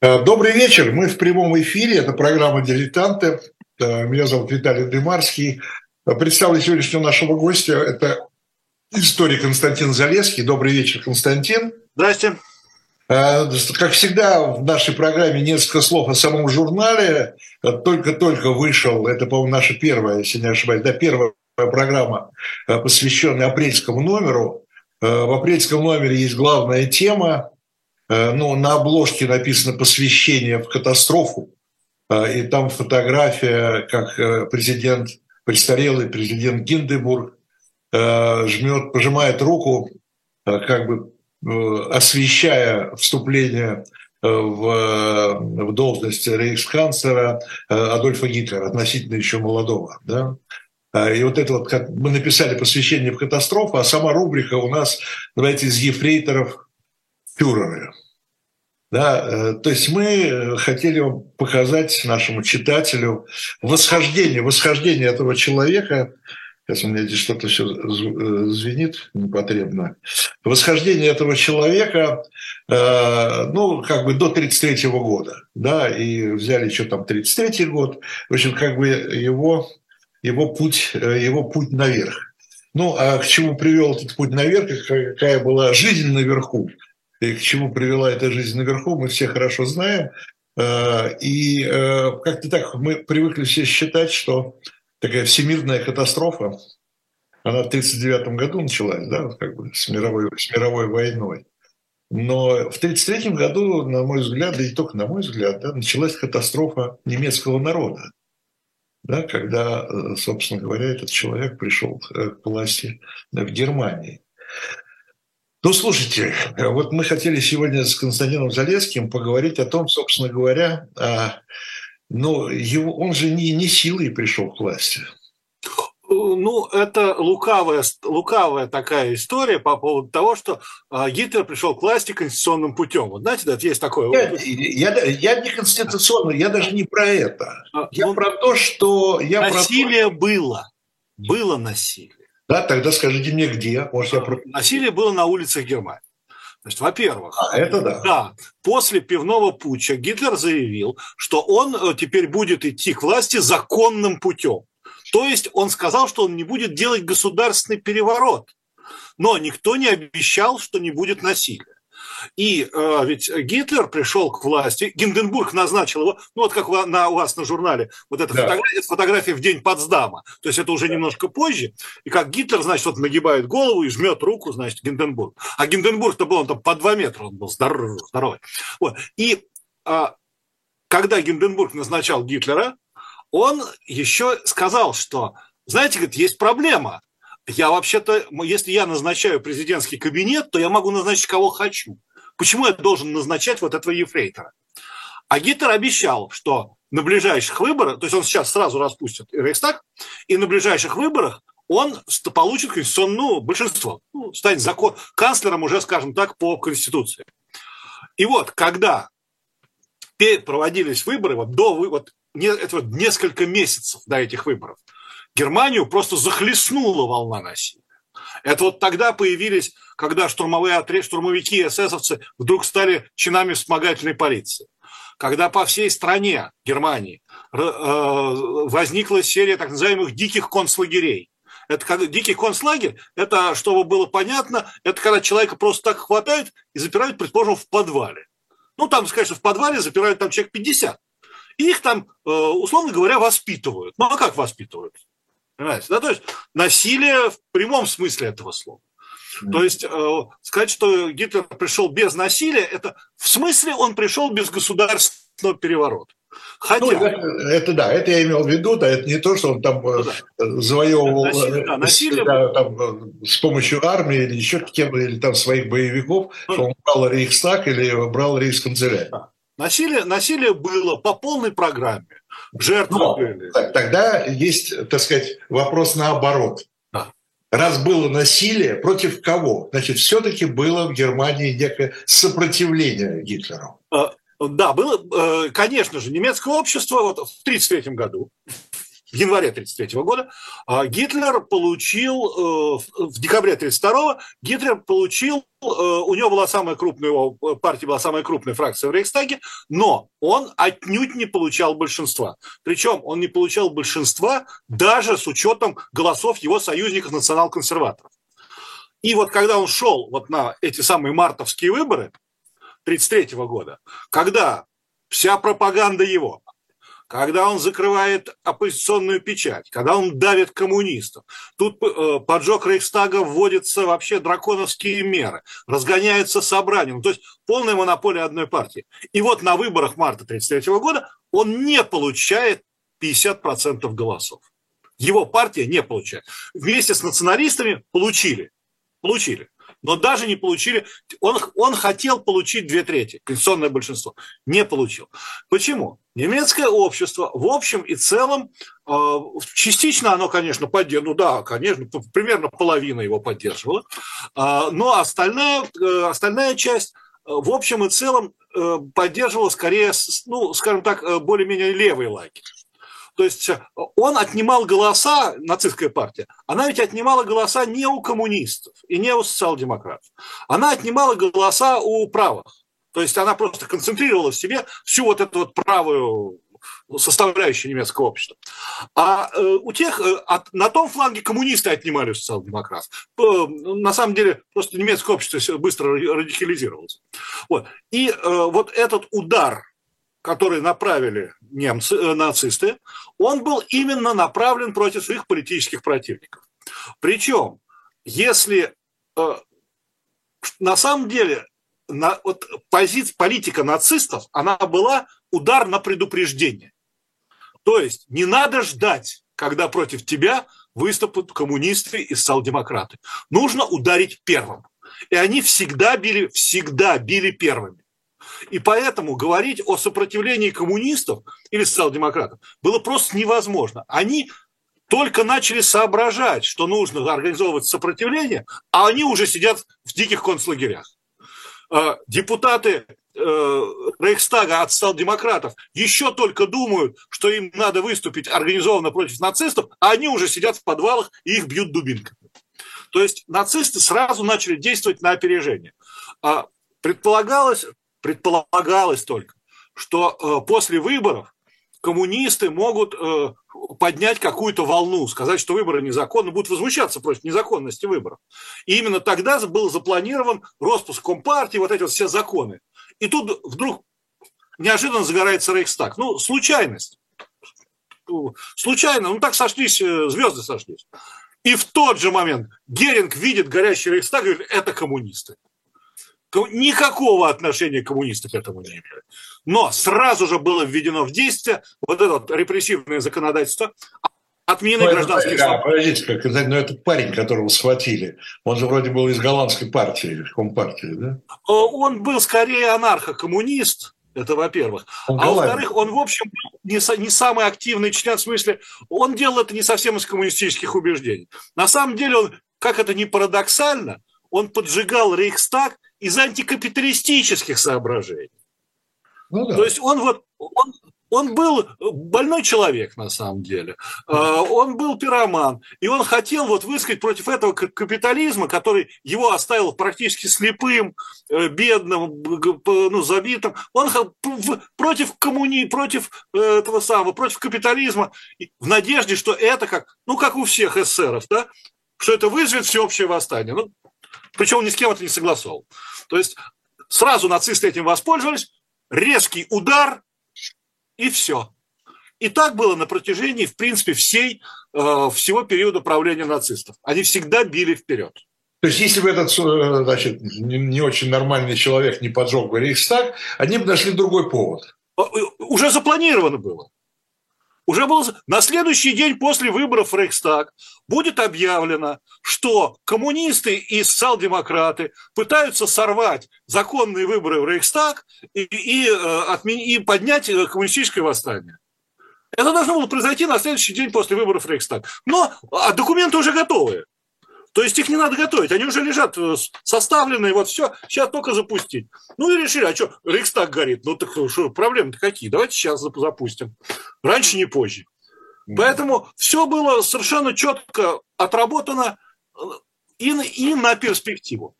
Э, добрый вечер. Мы в прямом эфире. Это программа «Дилетанты». Э, меня зовут Виталий Дымарский. Э, представлю сегодняшнего нашего гостя. Это историк Константин Залеский. Добрый вечер, Константин. Здрасте. Как всегда, в нашей программе несколько слов о самом журнале. Только-только вышел, это, по-моему, наша первая, если не ошибаюсь, да, первая программа, посвященная апрельскому номеру. В апрельском номере есть главная тема ну, на обложке написано «Посвящение в катастрофу», э, и там фотография, как э, президент, престарелый президент Гиндебург жмет, пожимает руку, как бы освещая вступление в, в должность рейхсканцлера Адольфа Гитлера, относительно еще молодого. Да? И вот это вот, как мы написали посвящение в катастрофу, а сама рубрика у нас, давайте, из ефрейторов фюреры. Да, э, то есть мы э, хотели показать нашему читателю восхождение, восхождение этого человека. Сейчас у меня здесь что-то все э, звенит непотребно. Восхождение этого человека, ну, как бы до 1933 года, да, и взяли еще там 1933 год. В общем, как бы его, его, путь, его путь наверх. Ну, а к чему привел этот путь наверх, какая была жизнь наверху, и к чему привела эта жизнь наверху, мы все хорошо знаем. Э, и э, как-то так мы привыкли все считать, что такая всемирная катастрофа, она в 1939 году началась, да, как бы с мировой, с мировой войной. Но в 1933 году, на мой взгляд, да и только на мой взгляд, да, началась катастрофа немецкого народа. Да, когда, э, собственно говоря, этот человек пришел к власти в Германии. Ну, слушайте, вот мы хотели сегодня с Константином Залеским поговорить о том, собственно говоря, а, ну, его, он же не, не силой пришел к власти. Ну, это лукавая, лукавая такая история по поводу того, что а, Гитлер пришел к власти конституционным путем. Вот знаете, да, есть такое. Я, я, я не конституционный, я даже не про это. А, я ну, про то, что... Я насилие про было. Было насилие. Да, тогда скажите мне, где? Может, я... Насилие было на улицах Германии. Значит, во-первых, а, это да. да, после пивного путча Гитлер заявил, что он э, теперь будет идти к власти законным путем. То есть он сказал, что он не будет делать государственный переворот. Но никто не обещал, что не будет насилия. И э, ведь Гитлер пришел к власти, Гинденбург назначил его, ну вот как на, у вас на журнале, вот эта да. фотография, фотография в день Потсдама, то есть это уже немножко позже, и как Гитлер, значит, вот нагибает голову и жмет руку, значит, Гинденбург. А Гинденбург-то был, он там по два метра, он был здоровый. здоровый. Вот. И э, когда Гинденбург назначал Гитлера, он еще сказал, что, знаете, говорит, есть проблема. Я вообще-то, если я назначаю президентский кабинет, то я могу назначить кого хочу. Почему я должен назначать вот этого ефрейтора? А Гитлер обещал, что на ближайших выборах, то есть он сейчас сразу распустит Рейхстаг, и на ближайших выборах он получит конституционное большинство, ну, станет закон, канцлером уже, скажем так, по Конституции. И вот, когда проводились выборы, вот до вот, это вот несколько месяцев до этих выборов, Германию просто захлестнула волна насилия. Это вот тогда появились, когда штурмовые отряды, штурмовики и эсэсовцы вдруг стали чинами вспомогательной полиции. Когда по всей стране Германии э, возникла серия так называемых диких концлагерей. Это как дикий концлагерь, это, чтобы было понятно, это когда человека просто так хватают и запирают, предположим, в подвале. Ну, там, конечно, в подвале запирают там человек 50. И их там, э, условно говоря, воспитывают. Ну, а как воспитывают? Понимаете? Да, то есть насилие в прямом смысле этого слова. Mm. То есть э, сказать, что Гитлер пришел без насилия, это в смысле он пришел без государственного переворота. Хотя... Ну, это, это да, это я имел в виду, да, это не то, что он там ну, да. завоевывал насилие, да, насилие... Да, там, с помощью армии или еще кем или там своих боевиков, ну, что он брал Рейхстаг или брал Рейхсканцелярию. Да. Насилие, насилие было по полной программе. Жертвы Но, были. Тогда есть, так сказать, вопрос наоборот. Да. Раз было насилие, против кого? Значит, все-таки было в Германии некое сопротивление Гитлеру. А, да, было, э, конечно же, немецкое общество вот в 1933 году, в январе 1933 года, а Гитлер получил, в декабре 1932 Гитлер получил, у него была самая крупная, его партия была самая крупная фракция в Рейхстаге, но он отнюдь не получал большинства. Причем он не получал большинства даже с учетом голосов его союзников национал-консерваторов. И вот когда он шел вот на эти самые мартовские выборы 1933 года, когда вся пропаганда его, когда он закрывает оппозиционную печать, когда он давит коммунистов. Тут э, поджог Рейхстага вводятся вообще драконовские меры, разгоняются собрания, ну, то есть полная монополия одной партии. И вот на выборах марта 1933 года он не получает 50% голосов. Его партия не получает. Вместе с националистами получили. Получили но даже не получили. Он, он хотел получить две трети, конституционное большинство. Не получил. Почему? Немецкое общество в общем и целом, э, частично оно, конечно, поддерживало, ну да, конечно, примерно половина его поддерживала, э, но остальная, э, остальная часть в общем и целом поддерживала скорее, ну, скажем так, более-менее левый лагерь. То есть э, он отнимал голоса, нацистская партия, она ведь отнимала голоса не у коммунистов и не у социал-демократов. Она отнимала голоса у правых. То есть она просто концентрировала в себе всю вот эту вот правую составляющую немецкого общества. А э, у тех, э, от, на том фланге коммунисты отнимали социал-демократов. Э, на самом деле просто немецкое общество быстро радикализировалось. Вот. И вот этот удар который направили немцы, э, нацисты, он был именно направлен против своих политических противников. Причем, если э, на самом деле на, вот, позиция, политика нацистов, она была удар на предупреждение. То есть не надо ждать, когда против тебя выступят коммунисты и социал-демократы. Нужно ударить первым. И они всегда били, всегда били первыми. И поэтому говорить о сопротивлении коммунистов или социал-демократов было просто невозможно. Они только начали соображать, что нужно организовывать сопротивление, а они уже сидят в диких концлагерях. Э, депутаты э, Рейхстага от социал-демократов еще только думают, что им надо выступить организованно против нацистов, а они уже сидят в подвалах и их бьют дубинками. То есть нацисты сразу начали действовать на опережение. А предполагалось, предполагалось только, что э, после выборов коммунисты могут э, поднять какую-то волну, сказать, что выборы незаконны, будут возмущаться против незаконности выборов. И именно тогда был запланирован распуск Компартии, вот эти вот все законы. И тут вдруг неожиданно загорается Рейхстаг. Ну, случайность. Случайно, ну так сошлись, э, звезды сошлись. И в тот же момент Геринг видит горящий Рейхстаг и говорит, это коммунисты никакого отношения коммунисты к этому не имели. Но сразу же было введено в действие вот это вот репрессивное законодательство, отменены ну, гражданские это, свободы. Подождите, как но этот парень, которого схватили, он же вроде был из голландской партии, компартии, да? Э, он был скорее анархо-коммунист, это во-первых. А во-вторых, он, в общем, не, не самый активный член, в смысле, он делал это не совсем из коммунистических убеждений. На самом деле он, как это ни парадоксально, он поджигал Рейхстаг из антикапиталистических соображений. Ну, да. То есть он вот он, он был больной человек на самом деле, а, он был пироман, и он хотел вот высказать против этого капитализма, который его оставил практически слепым, э, бедным, ну, забитым. Он против коммуни, против э, этого самого, против капитализма, в надежде, что это как, ну, как у всех эсеров, да, что это вызовет всеобщее восстание. Ну, причем ни с кем это не согласовал. То есть сразу нацисты этим воспользовались, резкий удар, и все. И так было на протяжении, в принципе, всей, э, всего периода правления нацистов. Они всегда били вперед. То есть, если бы этот э, значит, не очень нормальный человек не поджег бы Рейхстаг, они бы нашли другой повод. Э, уже запланировано было уже было на следующий день после выборов в Рейхстаг будет объявлено, что коммунисты и социал-демократы пытаются сорвать законные выборы в Рейхстаг и, и, э, отмен... и поднять э, коммунистическое восстание. Это должно было произойти на следующий день после выборов в Рейхстаг. Но а документы уже готовы. То есть их не надо готовить, они уже лежат э, составленные, вот все, сейчас только запустить. Ну и решили, а что, Рейхстаг горит, ну так что, проблемы-то какие, давайте сейчас запустим. Раньше, не позже. Поэтому все было совершенно четко отработано э, и, и на перспективу.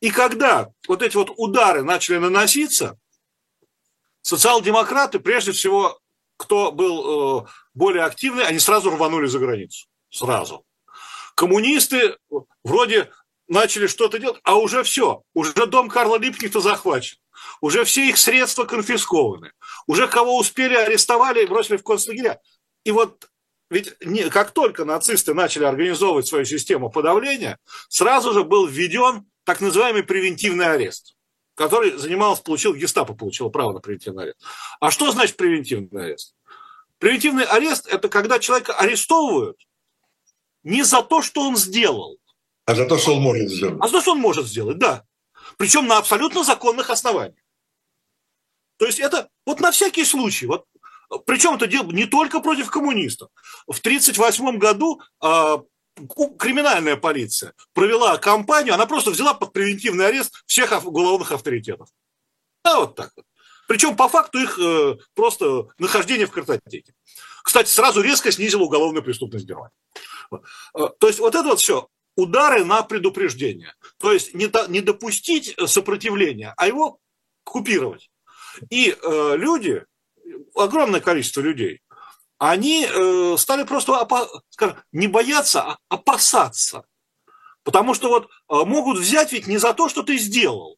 И когда вот эти вот удары начали наноситься, социал-демократы, прежде всего, кто был э, более активный, они сразу рванули за границу. Сразу. Коммунисты вроде начали что-то делать, а уже все. Уже дом Карла Липкнехта захвачен. Уже все их средства конфискованы. Уже кого успели арестовали и бросили в концлагеря. И вот ведь не, как только нацисты начали организовывать свою систему подавления, сразу же был введен так называемый превентивный арест, который занимался, получил, гестапо получил право на превентивный арест. А что значит превентивный арест? Превентивный арест – это когда человека арестовывают не за то, что он сделал, а за то, что он может сделать. А за то, что он может сделать, да. Причем на абсолютно законных основаниях. То есть это вот на всякий случай. Вот, причем это дело не только против коммунистов. В 1938 году э, криминальная полиция провела кампанию, она просто взяла под превентивный арест всех уголовных авторитетов. Да, вот так вот. Причем по факту их э, просто нахождение в картотеке. Кстати, сразу резко снизила уголовную преступность Германии. Э, то есть вот это вот все удары на предупреждение. То есть не, не допустить сопротивления, а его купировать. И э, люди, огромное количество людей, они э, стали просто опа- скажем, не бояться, а опасаться. Потому что вот э, могут взять ведь не за то, что ты сделал,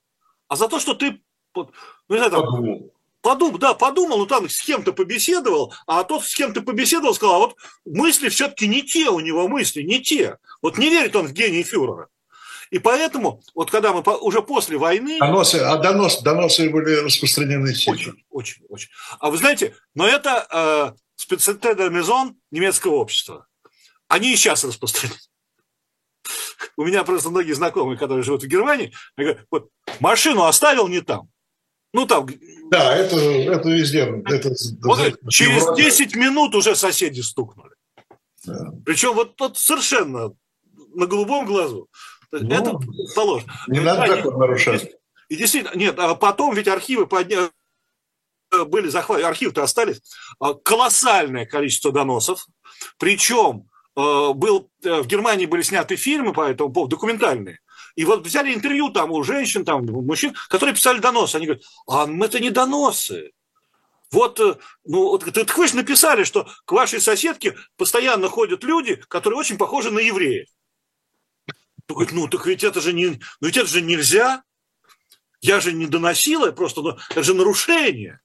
а за то, что ты ну, не знаю, там, подумал, да, подумал, ну там с кем-то побеседовал, а тот с кем-то побеседовал, сказал, а вот мысли все-таки не те у него мысли, не те. Вот не верит он в гений фюрера. И поэтому, вот когда мы уже после войны... Доносы, а донос, доносы были распространены Очень, очень, очень. А вы знаете, но это э, специалитет Мезон немецкого общества. Они и сейчас распространены. У меня просто многие знакомые, которые живут в Германии, говорят, вот машину оставил не там, ну, там... Да, это, это везде. Это, вот, это, через Европа. 10 минут уже соседи стукнули. Да. Причем вот тот совершенно на голубом глазу. Ну, это положено. Не надо а, нарушать. И действительно, нет, а потом ведь архивы подня... были захвачены, архивы-то остались, а, колоссальное количество доносов, причем э, был, э, в Германии были сняты фильмы по этому поводу, документальные, и вот взяли интервью там у женщин, там, у мужчин, которые писали доносы. Они говорят, а это не доносы. Вот, э, ну, вот, так вы же написали, что к вашей соседке постоянно ходят люди, которые очень похожи на евреев. Говорит, ну, так ведь это же не, ну, ведь это же нельзя. Я же не доносила, просто, ну, это же нарушение.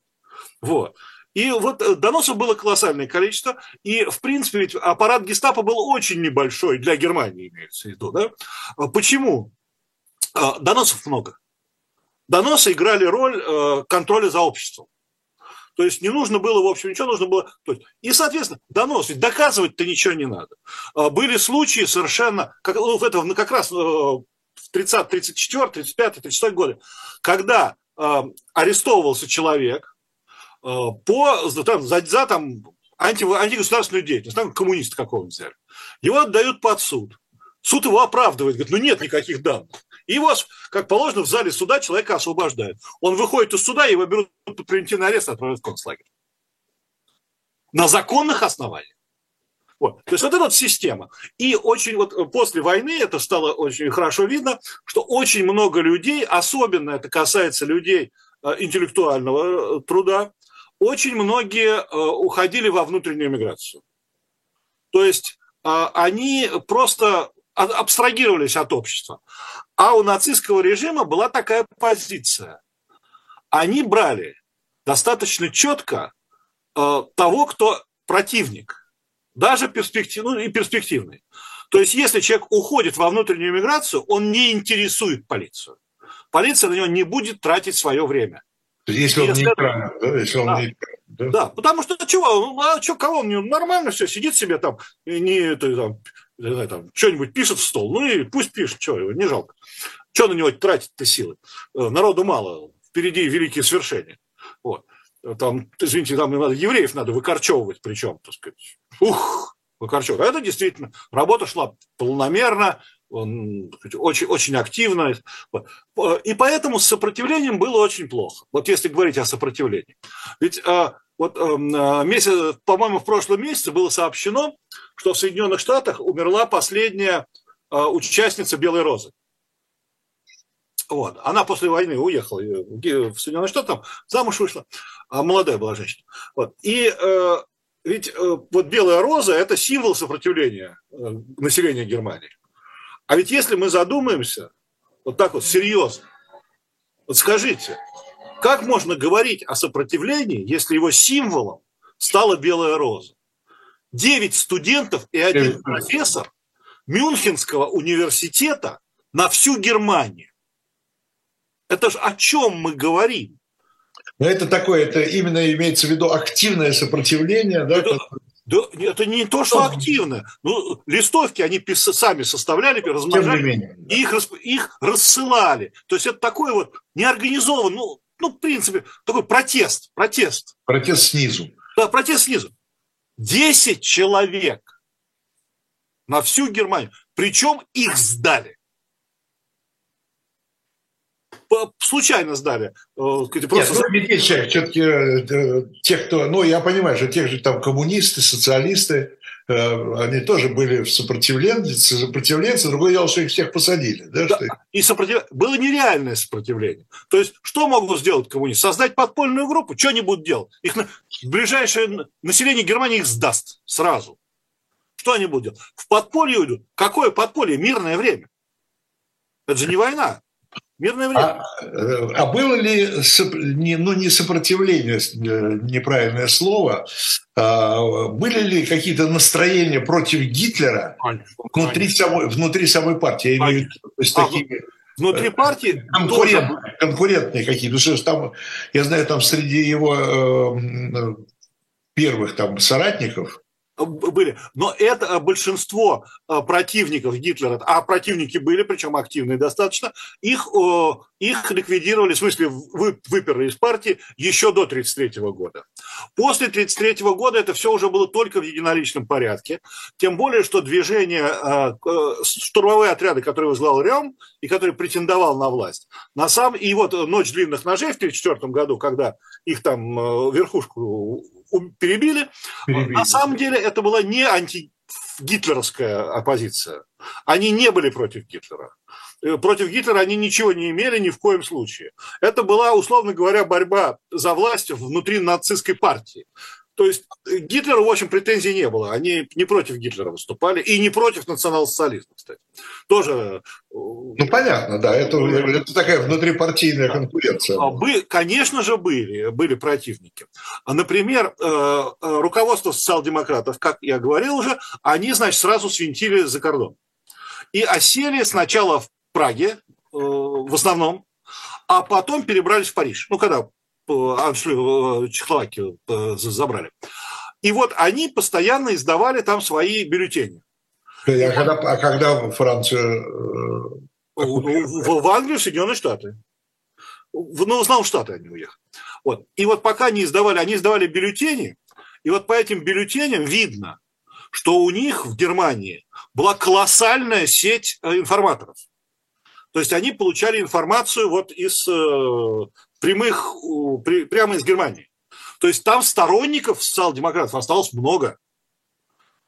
Вот. И вот э, доносов было колоссальное количество, и, в принципе, ведь аппарат гестапо был очень небольшой для Германии, имеется в виду. Да? А почему? А, доносов много. Доносы играли роль э, контроля за обществом. То есть не нужно было, в общем, ничего, нужно было... И, соответственно, донос, ведь доказывать-то ничего не надо. А, были случаи совершенно, как, ну, это как раз э, в 30, 34, 35, 36 годы, когда э, арестовывался человек э, по, там, за, за там, анти, антигосударственную деятельность, там коммуниста какого-нибудь взяли. Его отдают под суд. Суд его оправдывает, говорит, ну нет никаких данных. И его, как положено, в зале суда человека освобождают. Он выходит из суда, его берут под превентивный арест и отправляют в концлагерь. На законных основаниях. Вот. То есть вот эта вот система. И очень вот после войны это стало очень хорошо видно, что очень много людей, особенно это касается людей э, интеллектуального э, труда, очень многие э, уходили во внутреннюю миграцию. То есть они просто абстрагировались от общества. А у нацистского режима была такая позиция. Они брали достаточно четко э, того, кто противник, даже перспектив, ну, и перспективный. То есть, если человек уходит во внутреннюю миграцию, он не интересует полицию. Полиция на него не будет тратить свое время. Если он если нейтрален, да? Если он да. нейтрален. Да? да, потому что чего, а что, кого он нормально все, сидит себе там, не, там, не знаю, там, что-нибудь пишет в стол, ну и пусть пишет, что его, не жалко. Что на него тратить-то силы? Э, народу мало, впереди великие свершения. Вот. Там, извините, там надо, евреев надо выкорчевывать, причем, так сказать. Ух, выкорчевывать. А это действительно, работа шла полномерно, очень, очень активно. И поэтому с сопротивлением было очень плохо. Вот если говорить о сопротивлении. Ведь э, вот эм, э, месяц, по-моему, в прошлом месяце было сообщено, что в Соединенных Штатах умерла последняя э, участница Белой Розы. Вот. Она после войны уехала в Соединенные Штаты, там замуж вышла, а молодая была женщина. Вот. И э, ведь э, вот белая роза – это символ сопротивления э, населения Германии. А ведь если мы задумаемся, вот так вот серьезно, вот скажите, как можно говорить о сопротивлении, если его символом стала белая роза? Девять студентов и один профессор Мюнхенского университета на всю Германию. Это же о чем мы говорим? Но это такое, это именно имеется в виду активное сопротивление, да, это, да, это не то, что активно. Ну, листовки они пис- сами составляли, размножали, менее, да. и их, их рассылали. То есть это такой вот неорганизованный, ну, ну, в принципе, такой протест, протест. Протест снизу. Да, протест снизу. Десять человек на всю Германию. Причем их сдали случайно сдали. Э, просто... Нет, ну, ведь все-таки э, тех, кто, ну, я понимаю, что тех же там коммунисты, социалисты, э, они тоже были в сопротивлении, сопротивленцы, другое дело, что их всех посадили. Да, да. Что. И сопротив... было нереальное сопротивление. То есть, что могут сделать коммунисты? Создать подпольную группу? Что они будут делать? Их на... Ближайшее население Германии их сдаст сразу. Что они будут делать? В подполье уйдут. Какое подполье? Мирное время. Это же не война. Мирное время. А, а было ли, ну не сопротивление, э, неправильное слово, а были ли какие-то настроения против Гитлера внутри самой, внутри самой партии? Я имею в виду, то есть а, такие, внутри э, партии конкурент, тоже... конкурентные какие-то. Потому что там, я знаю, там среди его э, первых там соратников были. Но это большинство э, противников Гитлера, а противники были, причем активные достаточно, их, их ликвидировали, в смысле выперли из партии еще до 1933 года. После 1933 года это все уже было только в единоличном порядке, тем более, что движение, э, штурмовые отряды, которые возглавил Рем и который претендовал на власть, на самом, и вот «Ночь длинных ножей» в 1934 году, когда их там э, верхушку перебили. перебили. На самом деле это была не антигитлеровская оппозиция. Они не были против Гитлера. Э, против Гитлера они ничего не имели ни в коем случае. Это была, условно говоря, борьба за власть внутри нацистской партии. То есть э, Гитлеру, в общем, претензий не было. Они не против Гитлера выступали и не против национал-социализма, кстати. Тоже... Э, ну, понятно, да. Это, это такая внутрипартийная конкуренция. А бы, конечно же, были, были противники. А, например, э, руководство социал-демократов, как я говорил уже, они, значит, сразу свинтили за кордон. И осели сначала в Праге, в основном, а потом перебрались в Париж. Ну, когда отшли в Чехословакию, забрали. И вот они постоянно издавали там свои бюллетени. А когда, а когда Францию? Э, в, в Англию, Соединенные Штаты. В, ну, основном Штаты они уехали. Вот. И вот пока они издавали, они издавали бюллетени, и вот по этим бюллетеням видно, что у них в Германии была колоссальная сеть э, информаторов. То есть они получали информацию вот из прямых, прямо из Германии. То есть там сторонников социал-демократов осталось много.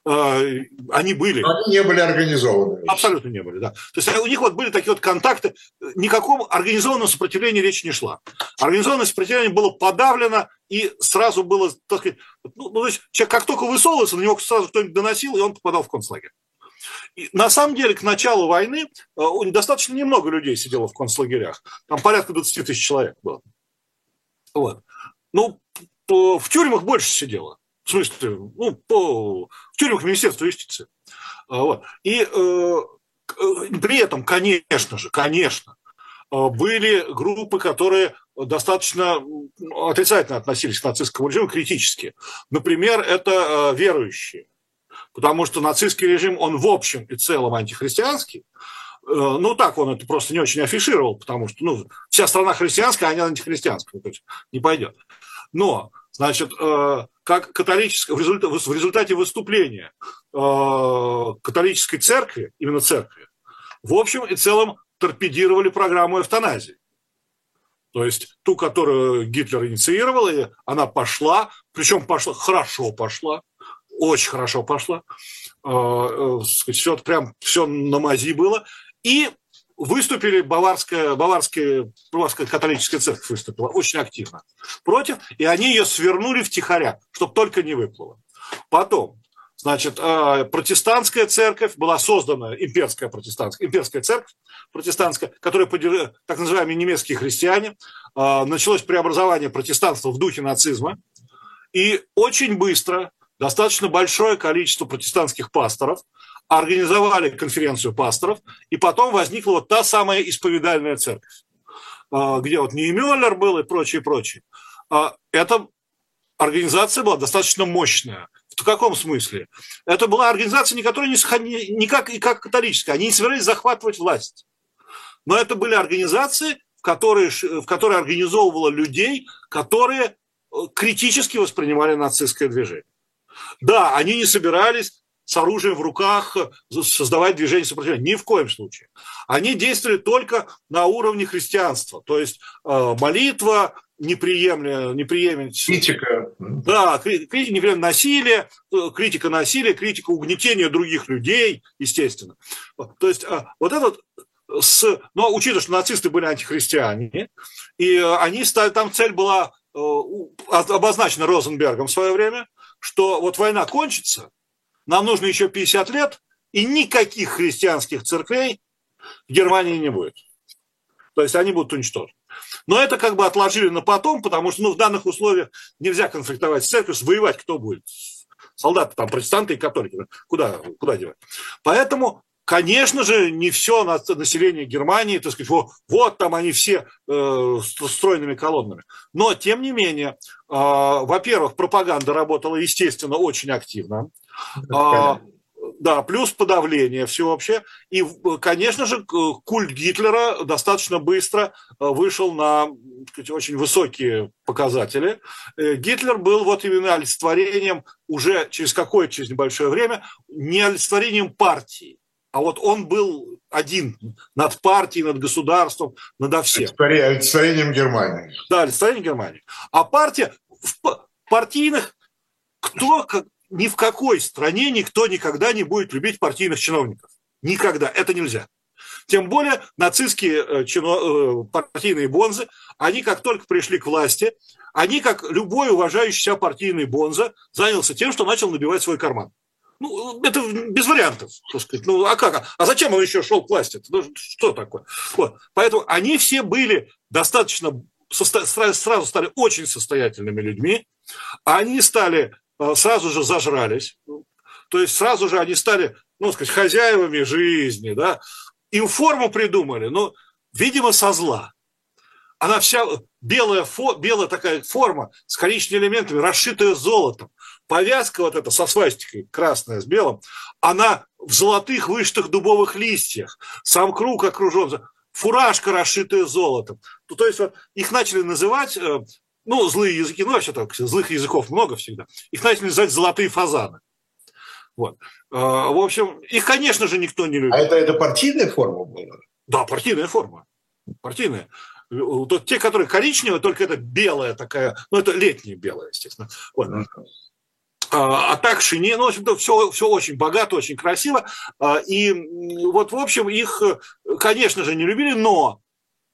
А, они были. Они не были организованы. Абсолютно не были, да. То есть у них вот были такие вот контакты. Никакого организованного сопротивления речи не шла. Организованное сопротивление было подавлено, и сразу было, так сказать, ну, ну то есть человек как только высовывался, на него сразу кто-нибудь доносил, и он попадал в концлагерь. И на самом деле, к началу войны э, достаточно немного людей сидело в концлагерях. Там порядка 20 тысяч человек было. Вот. Ну, в тюрьмах больше сидело. В смысле, ну, по, в тюрьмах Министерства юстиции. А, вот. И э, э, при этом, конечно же, конечно, были группы, которые достаточно отрицательно относились к нацистскому режиму, критически. Например, это верующие потому что нацистский режим, он в общем и целом антихристианский. Э, ну, так он это просто не очень афишировал, потому что ну, вся страна христианская, а не антихристианская, то есть не пойдет. Но, значит, э, как католическая, в результате, в результате выступления э, католической церкви, именно церкви, в общем и целом торпедировали программу эвтаназии. То есть ту, которую Гитлер инициировал, и она пошла, причем пошла, хорошо пошла, очень хорошо пошла. Э, э, все прям все на мази было. И выступили баварская, баварская, баварская католическая церковь выступила очень активно против, и они ее свернули втихаря, чтобы только не выплыло. Потом, значит, э, протестантская церковь была создана, имперская протестантская, имперская церковь протестантская, которая поддерживала так называемые немецкие христиане. Началось преобразование протестанства в духе нацизма, и очень быстро достаточно большое количество протестантских пасторов организовали конференцию пасторов, и потом возникла вот та самая исповедальная церковь, а, где вот Неймюллер был и прочее, прочее. А, эта организация была достаточно мощная. В каком смысле? Это была организация, не которая не, не как, и как католическая, они не собирались захватывать власть. Но это были организации, в которые, в которые организовывало людей, которые э, критически воспринимали нацистское движение. Да, они не собирались с оружием в руках создавать движение сопротивления. Ни в коем случае. Они действовали только на уровне христианства. То есть э, молитва, неприемлемость... Критика. Да, критика неприемлемость насилия, э, критика насилия, критика угнетения других людей, естественно. То есть э, вот этот с, но учитывая, что нацисты были антихристиане, и они стали, там цель была обозначена Розенбергом в свое время – что вот война кончится, нам нужно еще 50 лет, и никаких христианских церквей в Германии не будет. То есть они будут уничтожены. Но это как бы отложили на потом, потому что ну, в данных условиях нельзя конфликтовать с церковью, воевать кто будет? Солдаты там, протестанты и католики. Куда, куда девать? Поэтому Конечно же, не все население Германии, так сказать, вот, вот там они все э, стройными колоннами. Но, тем не менее, э, во-первых, пропаганда работала, естественно, очень активно. Э, да, плюс подавление всеобщее. И, конечно же, культ Гитлера достаточно быстро э, вышел на сказать, очень высокие показатели. Э, Гитлер был вот именно олицетворением уже через какое-то, через небольшое время, не олицетворением партии, а вот он был один над партией, над государством, над всем. Олицетворением Германии. Да, олицетворением Германии. А партия, в партийных, кто, как, ни в какой стране никто никогда не будет любить партийных чиновников. Никогда. Это нельзя. Тем более нацистские э, чино, э, партийные бонзы, они как только пришли к власти, они, как любой уважающий себя партийный бонза, занялся тем, что начал набивать свой карман. Ну, это без вариантов, так сказать. Ну, а как? А зачем он еще шел к власти? Ну, что такое? Вот. Поэтому они все были достаточно, сразу стали очень состоятельными людьми. Они стали, э, сразу же зажрались. То есть сразу же они стали, ну, сказать, хозяевами жизни, да. Им форму придумали, но, видимо, со зла. Она вся белая, фо, белая такая форма с коричневыми элементами, расшитая золотом повязка вот эта со свастикой, красная с белым, она в золотых вышитых дубовых листьях, сам круг окружен, фуражка, расшитая золотом. Ну, то есть вот, их начали называть, э, ну, злые языки, ну, вообще так, злых языков много всегда, их начали называть золотые фазаны. Вот. Э, в общем, их, конечно же, никто не любит. А это, это партийная форма была? Да, партийная форма. Партийная. Вот те, которые коричневые, только это белая такая, ну, это летняя белая, естественно. Вот. А, а так шини, ну, в общем-то, все, все очень богато, очень красиво. А, и вот, в общем, их, конечно же, не любили, но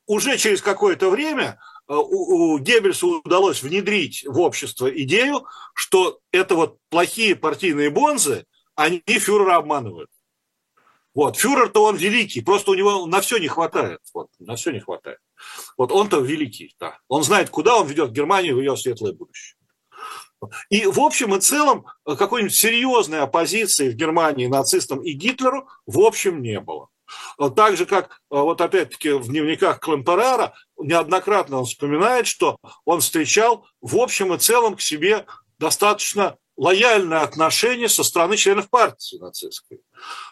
уже через какое-то время а, у Геббельсу удалось внедрить в общество идею, что это вот плохие партийные бонзы, они фюрера обманывают. Вот, фюрер-то он великий, просто у него на все не хватает. Вот, на все не хватает. Вот он-то великий, да. Он знает, куда он ведет Германию в ее светлое будущее. И в общем и целом э, какой-нибудь серьезной оппозиции в Германии нацистам и Гитлеру в общем не было. Э, так же, как э, вот опять-таки в дневниках Клемперара неоднократно он вспоминает, что он встречал в общем и целом к себе достаточно лояльное отношение со стороны членов партии нацистской.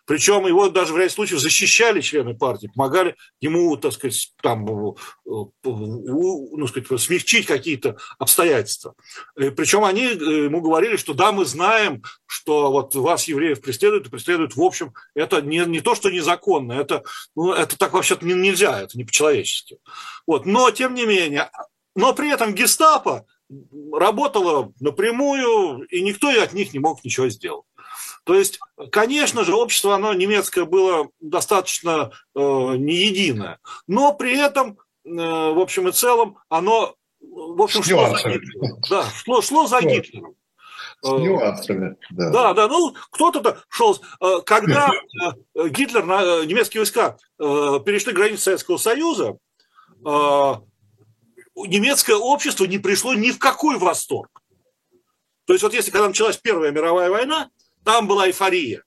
Причем его даже в ряде случаев защищали члены партии, помогали ему, так сказать, там, ну, сказать, смягчить какие-то обстоятельства. Причем они ему говорили, что да, мы знаем, что вот вас, евреев, преследуют, и преследуют, в общем, это не, не то, что незаконно, это, ну, это так вообще-то нельзя, это не по-человечески. Вот. Но, тем не менее, но при этом гестапо работало напрямую, и никто от них не мог ничего сделать. То есть, конечно же, общество, оно немецкое было достаточно э, не единое, но при этом, э, в общем и целом, оно, в общем, шло за Гитлером. Да, шло, шло за Гитлером. С э, нюансами, да. Да, да, ну кто-то шел. Э, когда э, Гитлер, немецкие войска перешли границы Советского Союза, немецкое общество не пришло ни в какой восторг. То есть вот если когда началась Первая мировая война, там была эйфория.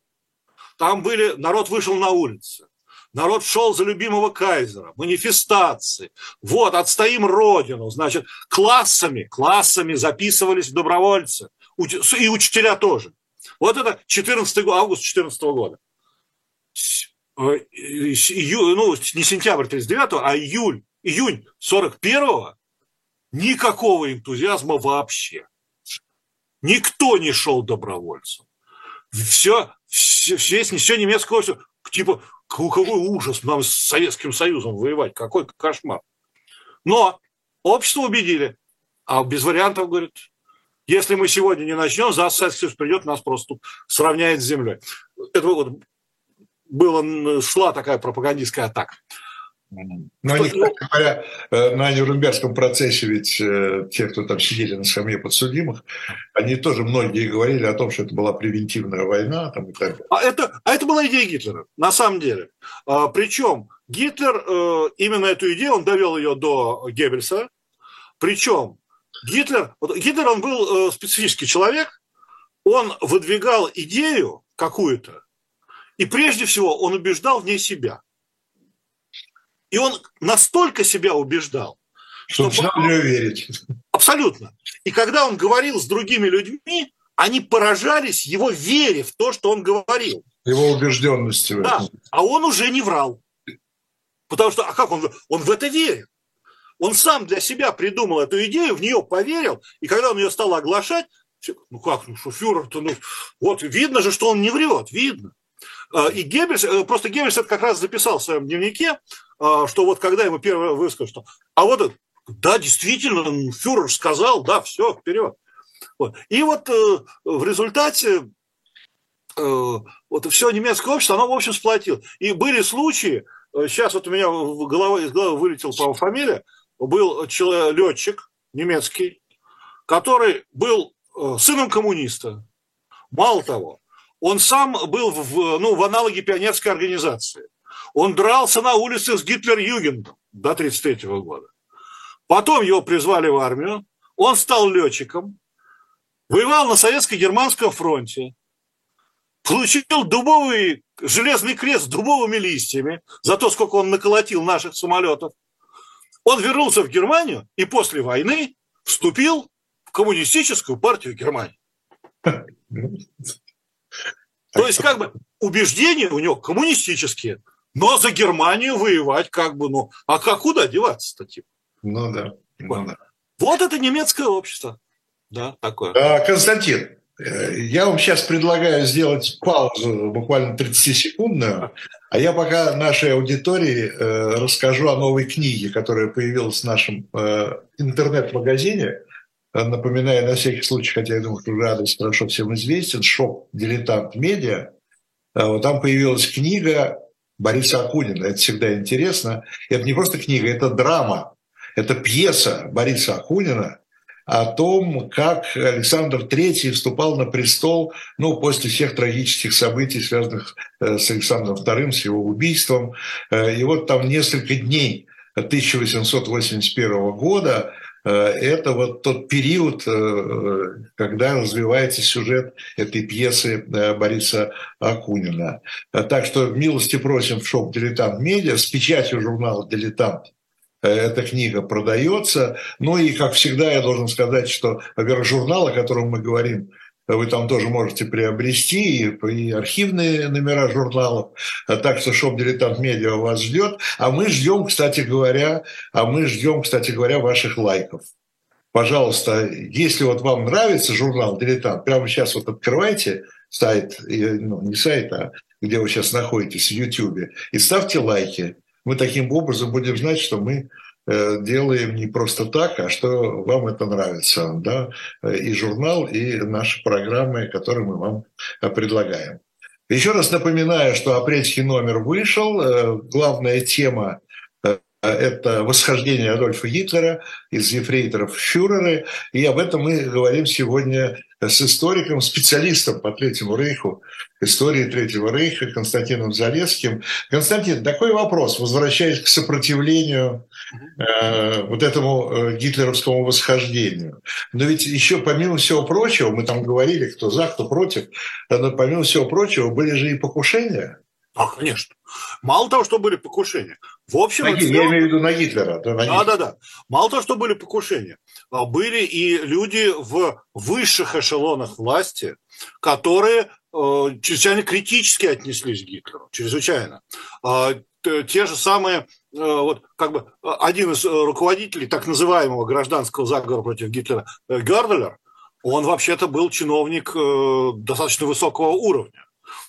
Там были, народ вышел на улицы. Народ шел за любимого кайзера, манифестации. Вот, отстоим родину. Значит, классами, классами записывались добровольцы. И учителя тоже. Вот это 14 август 14 года. Э, ну, не сентябрь 39 а июль, июнь 41 никакого энтузиазма вообще. Никто не шел добровольцем все, все, все, все немецкое общество, типа, какой ужас нам с Советским Союзом воевать, какой кошмар. Но общество убедили, а без вариантов, говорит, если мы сегодня не начнем, за Советский Союз придет, нас просто сравняет с землей. Это вот было, шла такая пропагандистская атака. Но они, кстати говоря, э, на Нюрнбергском процессе ведь э, те, кто там сидели на скамье подсудимых, они тоже многие говорили о том, что это была превентивная война. Там, и так А, это, а это была идея Гитлера, на самом деле. А, причем Гитлер, э, именно эту идею, он довел ее до Геббельса. Причем Гитлер, Гитлер, он был специфический человек, он выдвигал идею какую-то, и прежде всего он убеждал в ней себя – и он настолько себя убеждал, что, что начинал в верить. Абсолютно. И когда он говорил с другими людьми, они поражались его вере в то, что он говорил. Его убежденности. Да, а он уже не врал. Потому что, а как он? Он в это верит. Он сам для себя придумал эту идею, в нее поверил, и когда он ее стал оглашать, ну как, ну что фюрер-то, ну вот видно же, что он не врет, видно. А, и Геббельс, э, просто Геббельс это как раз записал в своем дневнике, а, что вот когда ему первый высказал, что а вот да, действительно, фюрер сказал, да, все, вперед. Вот. И вот э, в результате э, вот все немецкое общество, оно, в общем, сплотило. И были случаи, сейчас вот у меня в голове, из головы вылетела, по фамилия, был человек, летчик немецкий, который был сыном коммуниста. Мало того, он сам был в, ну, в аналоге пионерской организации. Он дрался на улице с Гитлер-Югендом до 1933 года. Потом его призвали в армию, он стал летчиком, воевал на советско-германском фронте, получил дубовый железный крест с дубовыми листьями за то, сколько он наколотил наших самолетов. Он вернулся в Германию и после войны вступил в коммунистическую партию Германии. То есть, как бы, убеждения у него коммунистические, но за Германию воевать как бы, ну, а как куда деваться-то, типа? Ну да, ну да. Вот это немецкое общество. Да, такое. А, Константин, э, я вам сейчас предлагаю сделать паузу буквально 30-секундную, а я пока нашей аудитории э, расскажу о новой книге, которая появилась в нашем э, интернет-магазине. Напоминаю на всякий случай, хотя я думаю, что уже хорошо всем известен, шоп «Дилетант Медиа». Там появилась книга Бориса Акунина. Это всегда интересно. Это не просто книга, это драма. Это пьеса Бориса Акунина о том, как Александр III вступал на престол ну, после всех трагических событий, связанных э, с Александром II, с его убийством. Э, и вот там несколько дней 1881 года Э, это вот тот период, э, когда развивается сюжет этой пьесы э, Бориса Акунина. Так что милости просим в shop «Дилетант Медиа» с печатью журнала «Дилетант». Эта книга продается. Ну и, как всегда, я должен сказать, что, во-первых, журнал, о котором мы говорим, вы там тоже можете приобрести и, и архивные номера журналов. Так что shop Дилетант Медиа вас ждет. А мы ждем, кстати говоря, а мы ждем, кстати говоря, ваших лайков. Пожалуйста, если вот вам нравится журнал «Дилетант», прямо сейчас вот открывайте сайт, ну, не сайт, а где вы сейчас находитесь, в YouTube, и ставьте лайки. Мы таким образом будем знать, что мы Э, делаем не просто так, а что вам это нравится, да, и журнал, и наши программы, которые мы вам э, предлагаем. Еще раз напоминаю, что апрельский номер вышел. Э, главная тема это восхождение Адольфа Гитлера из ефрейторов фюреры. И об этом мы говорим сегодня с историком, специалистом по Третьему Рейху, истории Третьего Рейха Константином Залесским. Константин, такой вопрос, возвращаясь к сопротивлению э, вот этому э, гитлеровскому восхождению. Но ведь еще помимо всего прочего, мы там говорили, кто за, кто против, но помимо всего прочего были же и покушения. А, конечно. Мало того, что были покушения. В общем, на, целом... я имею в виду на Гитлера. Да, на Гитлера. да, да. Мало того, что были покушения, а были и люди в высших эшелонах власти, которые э, чрезвычайно критически отнеслись к Гитлеру, чрезвычайно. Э, те же самые, э, вот как бы один из руководителей так называемого гражданского заговора против Гитлера, э, Герделер, он вообще-то был чиновник э, достаточно высокого уровня.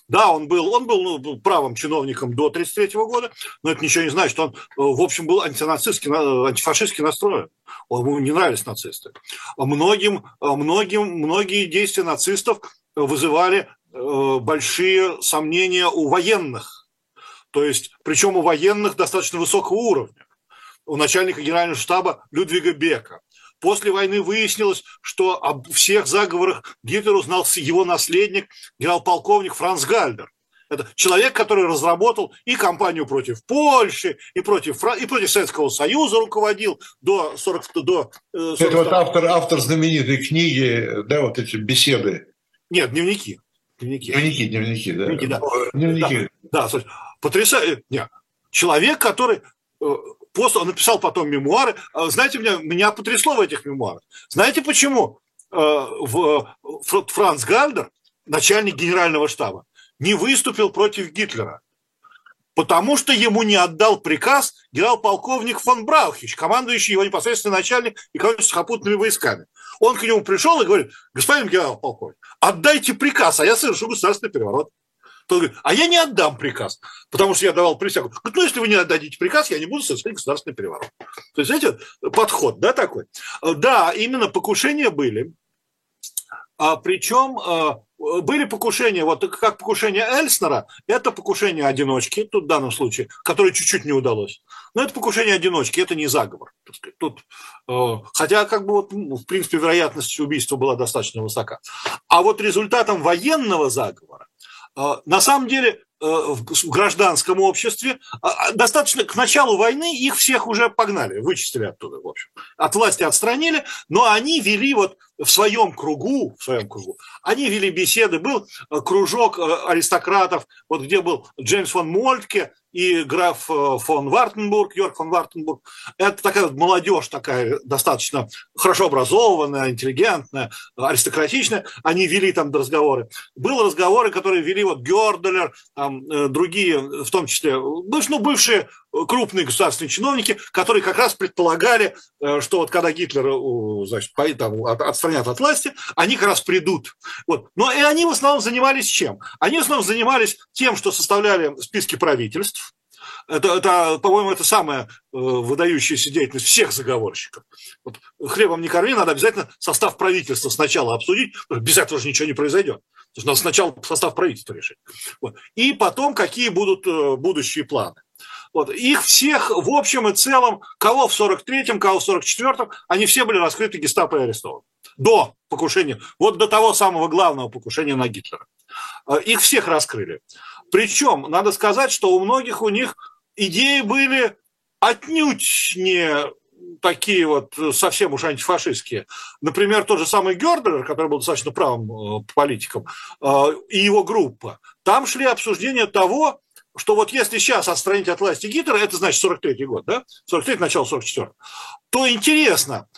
Да, он был, он был ну, правым чиновником до 1933 года, но это ничего не значит. Он, э, в общем, был антинацистский, антифашистски настроен. Ему не нравились нацисты. Многим, многим, многие действия нацистов вызывали э, большие сомнения у военных. То есть, причем у военных достаточно высокого уровня. У начальника генерального штаба Людвига Бека. После войны выяснилось, что об всех заговорах Гитлер узнал его наследник, генерал-полковник Франц Гальдер. Это человек, который разработал и кампанию против Польши, и против, и против Советского Союза руководил до 40... До, 40 э, Это вот автор, автор знаменитой книги, да, вот эти беседы. Нет, дневники. Дневники, дневники, дневники да. Дневники, да. Дневники. Да, да потрясающий. Нет. Человек, который э, после, он написал потом мемуары. А, знаете, меня, меня потрясло в этих мемуарах. Знаете почему? Э, в, Франц Гальдер, начальник генерального штаба, не выступил против Гитлера, потому что ему не отдал приказ генерал-полковник фон Браухич, командующий его непосредственно начальник и командующий сухопутными войсками. Он к нему пришел и говорит, господин генерал-полковник, отдайте приказ, а я совершу государственный переворот. Тот говорит, а я не отдам приказ, потому что я давал присягу. Говорит, ну, если вы не отдадите приказ, я не буду совершать государственный переворот. То есть, знаете, подход, да, такой. Да, именно покушения были. А, причем а, были покушения, вот как покушение Эльснера, это покушение одиночки, тут в данном случае, которое чуть-чуть не удалось. Но это покушение одиночки, это не заговор. Тут, э, хотя, как бы, вот, в принципе, вероятность убийства была достаточно высока. А вот результатом военного заговора а, на самом деле э, в гражданском обществе а, а, достаточно к началу войны их всех уже погнали, вычистили оттуда, в общем. От власти отстранили, но они вели вот в своем кругу, в своем кругу, они вели беседы, был э, кружок э, аристократов, вот где был Джеймс фон Мольтке, и граф э, фон Вартенбург, Йорк фон Вартенбург. Это такая молодежь, такая достаточно хорошо образованная, интеллигентная, аристократичная. Они вели там разговоры. Были разговоры, которые вели вот Герделер, там, другие, в том числе, ну, бывшие крупные государственные чиновники, которые как раз предполагали, э, что вот когда Гитлер э, значит, там, отстранят от власти, они как раз придут. Вот. Но и они в основном занимались чем? Они в основном занимались тем, что составляли списки правительств, это, это по-моему, это самая э, выдающаяся деятельность всех заговорщиков. Вот, хлебом не корми, надо обязательно состав правительства сначала обсудить, без этого же ничего не произойдет. То есть надо сначала состав правительства решить. Вот. И потом, какие будут э, будущие планы. Вот. Их всех, в общем и целом, кого в 43-м, кого в 44-м, они все были раскрыты гестапо и арестованы. До покушения, вот до того самого главного покушения на Гитлера. Э, их всех раскрыли. Причем, надо сказать, что у многих у них идеи были отнюдь не такие вот совсем уж антифашистские. Например, тот же самый Гердер, который был достаточно правым э, политиком, э, и его группа. Там шли обсуждения того, что вот если сейчас отстранить от власти Гитлера, это значит 43-й год, да? 43-й, начало 44 то интересно,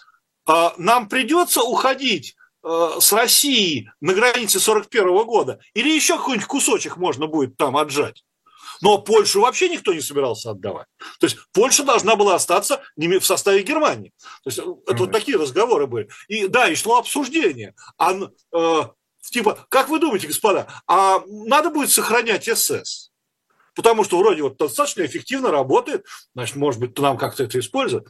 а, нам придется уходить э, с Россией на границе 41 года, или еще какой-нибудь кусочек можно будет там отжать. Но Польшу вообще никто не собирался отдавать. То есть Польша должна была остаться в составе Германии. То есть это вот такие разговоры были. И да, и шло обсуждение. А, э, типа, как вы думаете, господа, а надо будет сохранять СС? Потому что вроде вот достаточно эффективно работает, значит, может быть, нам как-то это использовать.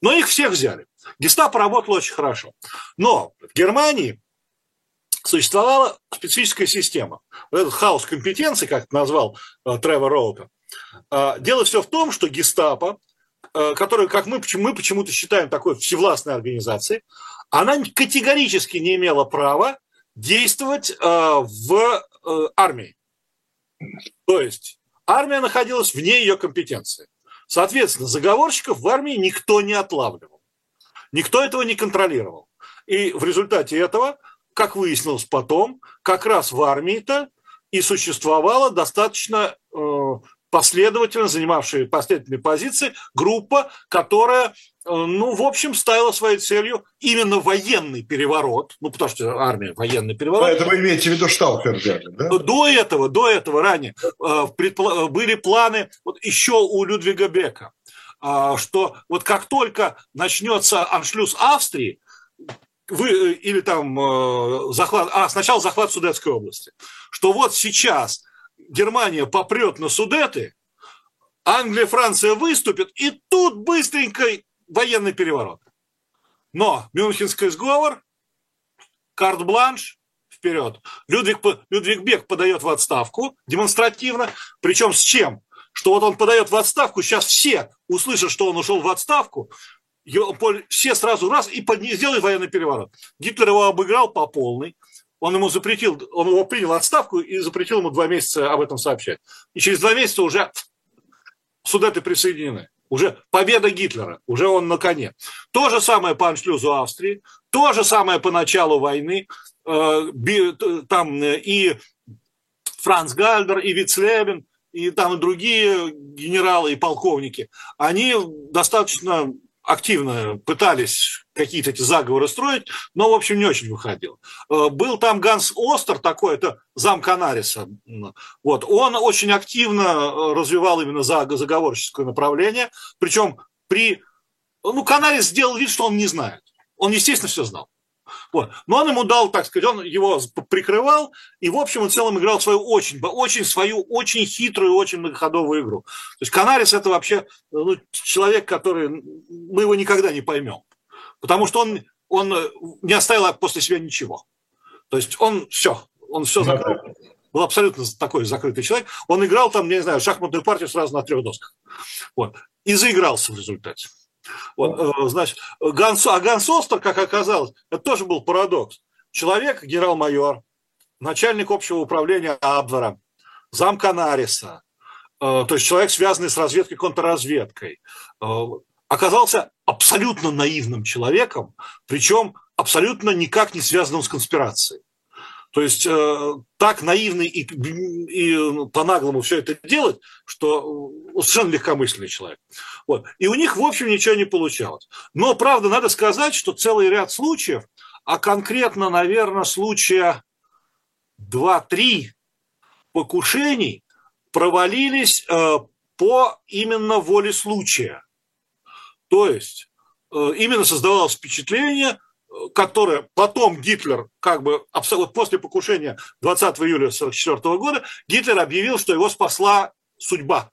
Но их всех взяли. Гестапо работало очень хорошо. Но в Германии существовала специфическая система. Вот этот хаос компетенций, как назвал э, Тревор Роутер. Э, дело все в том, что гестапо, э, которая, как мы, мы почему-то считаем такой всевластной организацией, она категорически не имела права действовать э, в э, армии. То есть армия находилась вне ее компетенции. Соответственно, заговорщиков в армии никто не отлавливал. Никто этого не контролировал. И в результате этого как выяснилось потом, как раз в армии-то и существовала достаточно э, последовательно занимавшая последовательные позиции группа, которая, ну, в общем, ставила своей целью именно военный переворот, ну, потому что армия военный переворот. Это вы имеете в виду Штауфенберг, да? До этого, до этого ранее э, были планы вот еще у Людвига Бека, что вот как только начнется аншлюз Австрии, вы, э, или там э, захват, а сначала захват Судетской области, что вот сейчас Германия попрет на Судеты, Англия, Франция выступят, и тут быстренько военный переворот. Но Мюнхенский сговор, карт-бланш, вперед. Людвиг, Людвиг Бек подает в отставку демонстративно, причем с чем? Что вот он подает в отставку, сейчас все услышат, что он ушел в отставку, все сразу раз и под, сделали военный переворот. Гитлер его обыграл по полной. Он ему запретил, он его принял отставку и запретил ему два месяца об этом сообщать. И через два месяца уже Судеты присоединены. Уже победа Гитлера, уже он на коне. То же самое по аншлюзу Австрии, то же самое по началу войны. Э, там и Франц Гальдер, и Вицлебен, и там и другие генералы и полковники, они достаточно активно пытались какие-то эти заговоры строить, но, в общем, не очень выходил. Э, был там Ганс Остер такой, это зам Канариса. Вот. Он очень активно э, развивал именно заговорческое направление, причем при... Ну, Канарис сделал вид, что он не знает. Он, естественно, все знал. Вот. Но он ему дал, так сказать, он его прикрывал, и в общем и целом играл свою очень, очень свою очень хитрую, очень многоходовую игру. То есть Канарис это вообще ну, человек, который мы его никогда не поймем, потому что он, он не оставил после себя ничего. То есть он все, он все закрыл. Был абсолютно такой закрытый человек. Он играл там, не знаю, шахматную партию сразу на трех досках. Вот. И заигрался в результате. Вот, э, значит, Ганс, а Ганс Остер, как оказалось, это тоже был парадокс. Человек, генерал-майор, начальник общего управления Абвера, зам Канариса, э, то есть человек, связанный с разведкой, контрразведкой, э, оказался абсолютно наивным человеком, причем абсолютно никак не связанным с конспирацией. То есть э, так наивно и, и по-наглому все это делать, что э, совершенно легкомысленный человек. Вот. И у них, в общем, ничего не получалось. Но, правда, надо сказать, что целый ряд случаев, а конкретно, наверное, случая 2-3 покушений провалились э, по именно воле случая. То есть э, именно создавалось впечатление, которое потом Гитлер, как бы после покушения 20 июля 1944 года, Гитлер объявил, что его спасла судьба.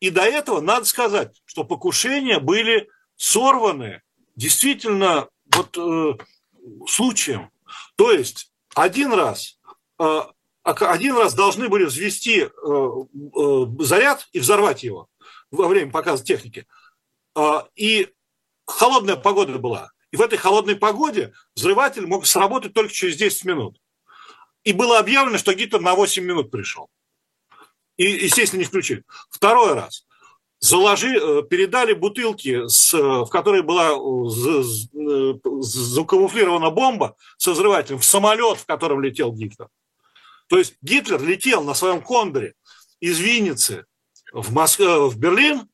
И до этого надо сказать, что покушения были сорваны действительно вот э, случаем. То есть один раз, э, один раз должны были взвести э, э, заряд и взорвать его во время показа техники. Э, и холодная погода была. И в этой холодной погоде взрыватель мог сработать только через 10 минут. И было объявлено, что Гитлер на 8 минут пришел. И, естественно, не включили. Второй раз. Заложи, э, передали бутылки, с, в которой была э, закамуфлирована бомба со взрывателем в самолет, в котором летел Гитлер. То есть Гитлер летел на своем кондоре из Винницы в, Моск... в Берлин,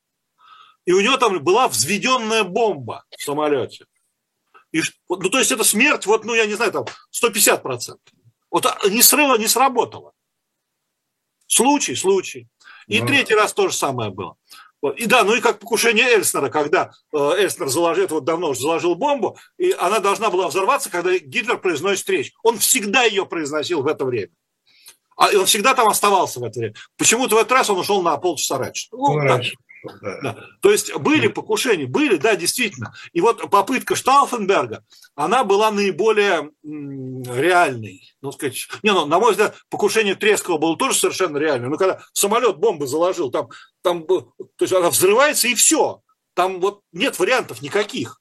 и у него там была взведенная бомба в самолете. И, ну, то есть это смерть, вот, ну, я не знаю, там, 150%. Вот а, не срыло, не сработало. Случай, случай. И ну, третий раз то же самое было. И да, ну и как покушение Эльснера, когда э, Эльснер заложил, вот давно уже заложил бомбу, и она должна была взорваться, когда Гитлер произносит речь. Он всегда ее произносил в это время. А он всегда там оставался в это время. Почему-то в этот раз он ушел на полчаса раньше. Ну, раньше. Да. То есть были покушения, были, да, действительно. И вот попытка Штауфенберга, она была наиболее реальной. Ну, сказать, не, ну, на мой взгляд, покушение Трескова было тоже совершенно реальным. Но когда самолет бомбы заложил, там, там, то есть она взрывается и все. Там вот нет вариантов никаких.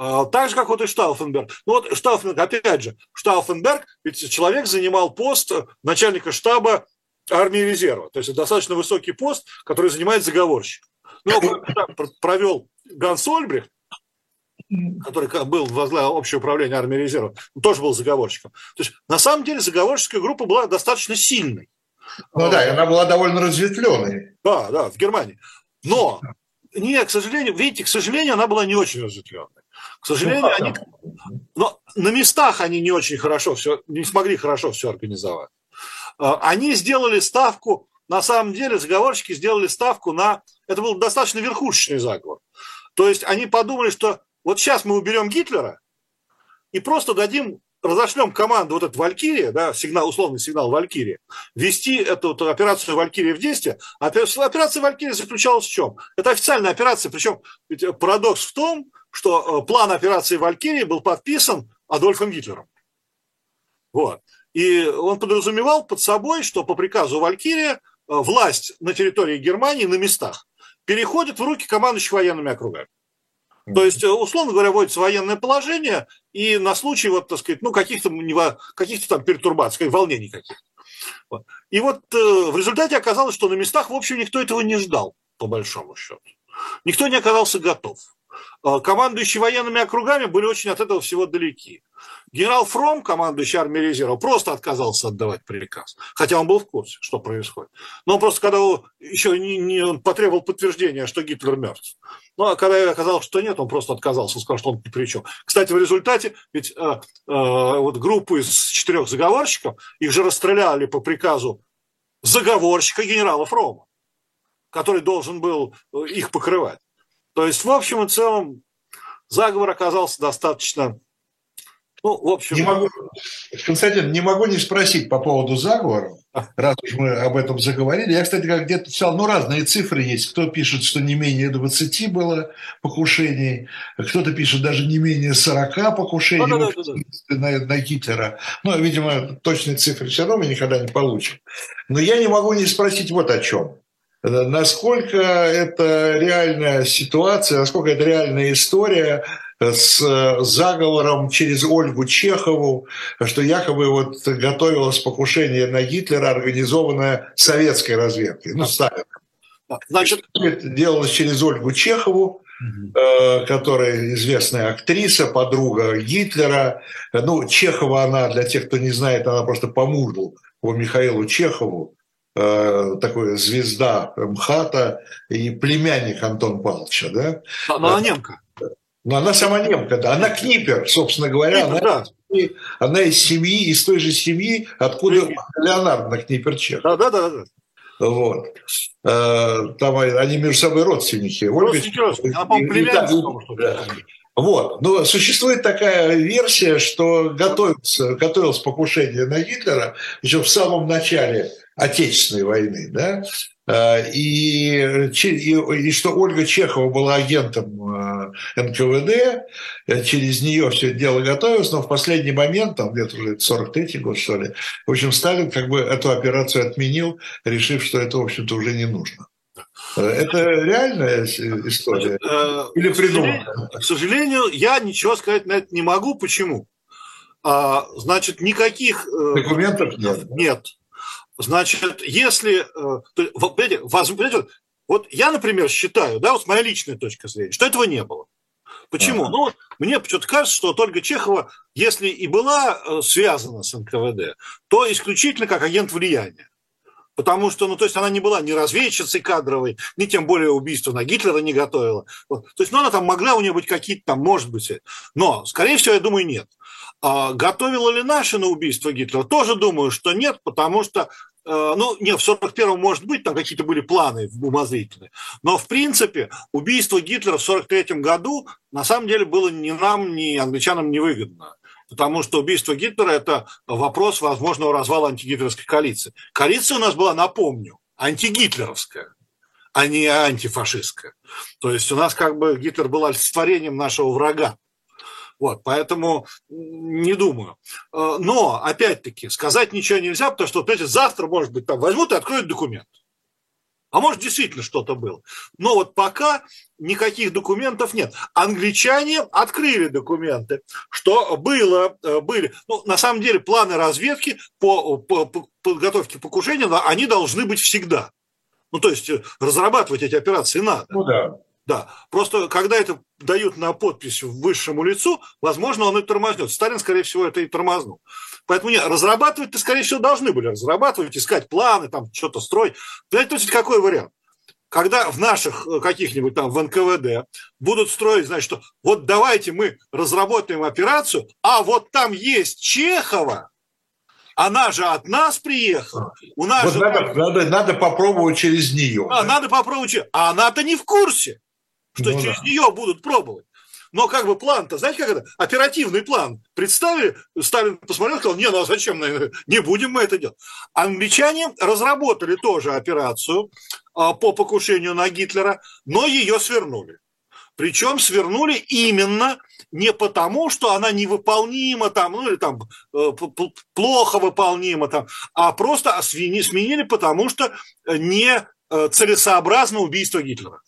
А, так же, как вот и Штауфенберг. Ну вот Штауфенберг, опять же, Штауфенберг, ведь человек занимал пост начальника штаба армии резерва. То есть это достаточно высокий пост, который занимает заговорщик. Но провел Ганс Ольбрихт, который был возглавил общее управление армии резерва, тоже был заговорщиком. То есть на самом деле заговорческая группа была достаточно сильной. Ну да, и она была довольно разветвленной. Да, да, в Германии. Но, не, к сожалению, видите, к сожалению, она была не очень разветвленной. К сожалению, ну, они, но на местах они не очень хорошо все, не смогли хорошо все организовать. А, они сделали ставку, на самом деле заговорщики сделали ставку на... Это был достаточно верхушечный заговор. То есть они подумали, что вот сейчас мы уберем Гитлера и просто дадим разошлем команду вот эту Валькирия, да, сигнал, условный сигнал Валькирия, вести эту, эту операцию Валькирия в действие. Операция Валькирия заключалась в чем? Это официальная операция, причем парадокс в том, что э, план операции Валькирии был подписан Адольфом Гитлером. Вот. И он подразумевал под собой, что по приказу Валькирия э, власть на территории Германии на местах переходит в руки командующих военными округами. То есть, э, условно говоря, вводится военное положение, и на случай, вот, так сказать, ну, каких-то, каких-то там пертурбаций, волнений каких-то. И вот в результате оказалось, что на местах, в общем, никто этого не ждал, по большому счету. Никто не оказался готов. Э, командующие военными округами были очень от этого всего далеки. Генерал Фром, командующий армией резерва, просто отказался отдавать приказ, хотя он был в курсе, что происходит. Но он просто, когда еще не, не он потребовал подтверждения, что Гитлер мертв. Ну, а когда оказалось, что нет, он просто отказался, сказал, что он ни при чем. Кстати, в результате, ведь э, э, вот группу из четырех заговорщиков, их же расстреляли по приказу заговорщика генерала Фрома, который должен был э, их покрывать. То есть, в общем и целом, заговор оказался достаточно ну, в общем... Не могу, Константин, не могу не спросить по поводу заговора, раз уж мы об этом заговорили. Я, кстати, как где-то писал, ну, разные цифры есть. Кто пишет, что не менее 20 было покушений, кто-то пишет даже не менее 40 покушений да, да, да. На, на Гитлера. Ну, видимо, точные цифры все равно мы никогда не получим. Но я не могу не спросить вот о чем. Насколько это реальная ситуация, насколько это реальная история с заговором через Ольгу Чехову, что якобы вот готовилось покушение на Гитлера, организованное советской разведкой, ну, Сталин. Значит, это делалось через Ольгу Чехову, угу. которая известная актриса, подруга Гитлера. Ну, Чехова она, для тех, кто не знает, она просто по мужу по Михаилу Чехову, э, такой звезда МХАТа и племянник Антон Павловича, да? Но она немка. Но она сама немка, да. Она книпер, собственно говоря. Книпер, она, да. она из семьи, из той же семьи, откуда Книпер. Леонард на Книперчех. Да, да, да, да. Вот. Э, там они между собой родственники. Родственники, родственники. Она, по-моему, да. Вот. Но существует такая версия, что готовится, готовилось покушение на Гитлера еще в самом начале Отечественной войны, да, э, и, и, и что Ольга Чехова была агентом э, НКВД, э, через нее все это дело готовилось, но в последний момент, там где-то уже 43-й год, что ли, в общем, Сталин как бы эту операцию отменил, решив, что это, в общем-то, уже не нужно. Это реальная история? Или придуманная? К сожалению, я ничего сказать на это не могу. Почему? А, значит, никаких... Документов нет. Нет. Значит, если... Э, понимаете, понимаете, вот я, например, считаю, да, вот моя личная точка зрения, что этого не было. Почему? Ага. Ну, мне почему-то кажется, что Ольга Чехова, если и была э, связана с НКВД, то исключительно как агент влияния. Потому что, ну, то есть она не была ни разведчицей кадровой, ни тем более убийство на Гитлера не готовила. Вот. То есть, ну, она там могла у нее быть какие-то там, может быть. Но, скорее всего, я думаю, нет. А готовила ли наши на убийство Гитлера? Тоже думаю, что нет, потому что э, ну, нет, в 41-м, может быть, там какие-то были планы умозрительные. Но, в принципе, убийство Гитлера в 43-м году на самом деле было ни нам, ни англичанам невыгодно потому что убийство Гитлера – это вопрос возможного развала антигитлеровской коалиции. Коалиция у нас была, напомню, антигитлеровская, а не антифашистская. То есть у нас как бы Гитлер был олицетворением нашего врага. Вот, поэтому не думаю. Э, но, опять-таки, сказать ничего нельзя, потому что, понимаете, завтра, может быть, там возьмут и откроют документ. А может, действительно что-то было. Но вот пока никаких документов нет. Англичане открыли документы, что было, э, были. Ну, на самом деле, планы разведки по, по, по подготовке покушения, они должны быть всегда. Ну, то есть, э, разрабатывать эти операции надо. Ну, да. Да, просто когда это дают на подпись высшему лицу, возможно, он и тормознет. Сталин, скорее всего, это и тормознул. Поэтому нет, разрабатывать-то, скорее всего, должны были разрабатывать, искать планы, там что-то строить. Понимаете, то есть какой вариант? Когда в наших э, каких-нибудь там в НКВД будут строить, значит, что вот давайте мы разработаем операцию, а вот там есть Чехова, она же от нас приехала. У нас вот же... надо, надо, надо попробовать через нее. А, да? Надо попробовать. А она-то не в курсе что ну, через да. нее будут пробовать. Но как бы план-то, знаете, как это? Оперативный план. Представили, Сталин посмотрел, сказал, не, ну а зачем, не будем мы это делать. Англичане разработали тоже операцию а, по покушению на Гитлера, но ее свернули. Причем свернули именно не потому, что она невыполнима там, ну или там э, плохо выполнима там, а просто сменили, потому что не э, целесообразно убийство Гитлера.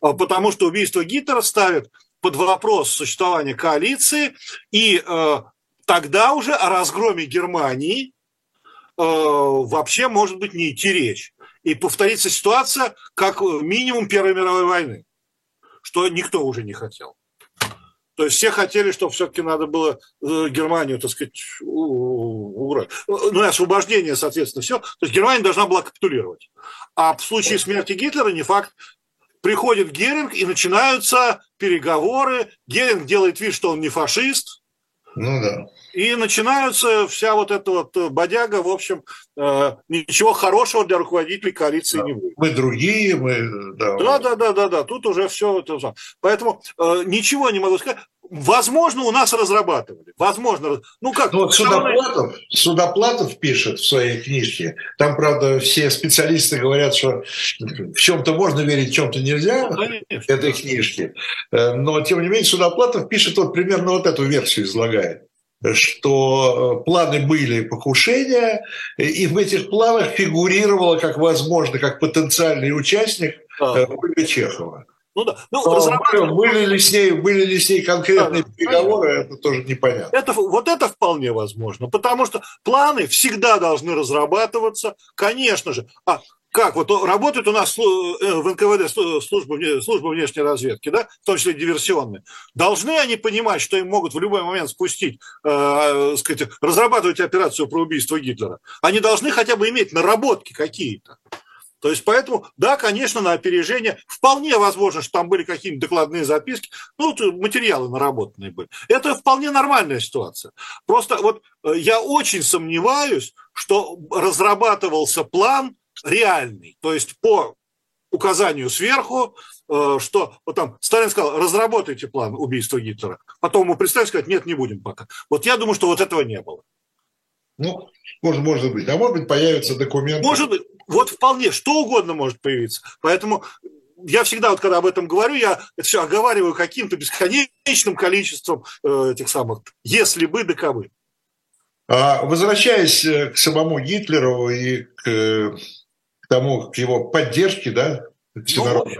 А, потому что убийство Гитлера ставит под вопрос существование коалиции, и э, тогда уже о разгроме Германии э, вообще может быть не идти речь. И повторится ситуация, как минимум Первой мировой войны, что никто уже не хотел. То есть все хотели, чтобы все-таки надо было э, Германию, так сказать, убрать. Ну и освобождение, соответственно, все. То есть Германия должна была капитулировать. А в случае смерти Гитлера не факт, приходит Геринг, и начинаются переговоры. Геринг делает вид, что он не фашист. Ну да. И начинаются вся вот эта вот бодяга, в общем, э, ничего хорошего для руководителей коалиции да. не будет. Мы другие, мы... Да, да, да, да, да, да. тут уже все это... Поэтому э, ничего не могу сказать. Возможно, у нас разрабатывали. Возможно. Ну как? Ну, вот Судоплатов, Судоплатов пишет в своей книжке. Там, правда, все специалисты говорят, что в чем-то можно верить, в чем-то нельзя. Ну, конечно. Этой книжке. Э, но, тем не менее, Судоплатов пишет вот примерно вот эту версию излагает что э, планы были покушения, и в этих планах фигурировало как возможно, как потенциальный участник а. Ольга Чехова. Ну да. Ну, разрабатывали... были, ли с ней, были ли с ней конкретные да, переговоры, понятно. это тоже непонятно. Это, вот это вполне возможно, потому что планы всегда должны разрабатываться, конечно же. А как? Вот работает у нас э, в НКВД служба, служба внешней разведки, да, в том числе диверсионные. Должны они понимать, что им могут в любой момент спустить, э, сказать, разрабатывать операцию про убийство Гитлера. Они должны хотя бы иметь наработки какие-то. То есть, поэтому, да, конечно, на опережение вполне возможно, что там были какие-нибудь докладные записки, ну, материалы наработанные были. Это вполне нормальная ситуация. Просто вот э, я очень сомневаюсь, что разрабатывался план реальный, то есть по указанию сверху, э, что вот там Сталин сказал, разработайте план убийства Гитлера. Потом ему представить сказать, нет, не будем пока. Вот я думаю, что вот этого не было. Ну, может, может быть. А может быть, появятся документы. Может быть. Вот вполне, что угодно может появиться. Поэтому я всегда, вот когда об этом говорю, я это все оговариваю каким-то бесконечным количеством э, этих самых «если бы, да кабы». А возвращаясь э, к самому Гитлеру и к, к тому, к его поддержке, да, всенародной,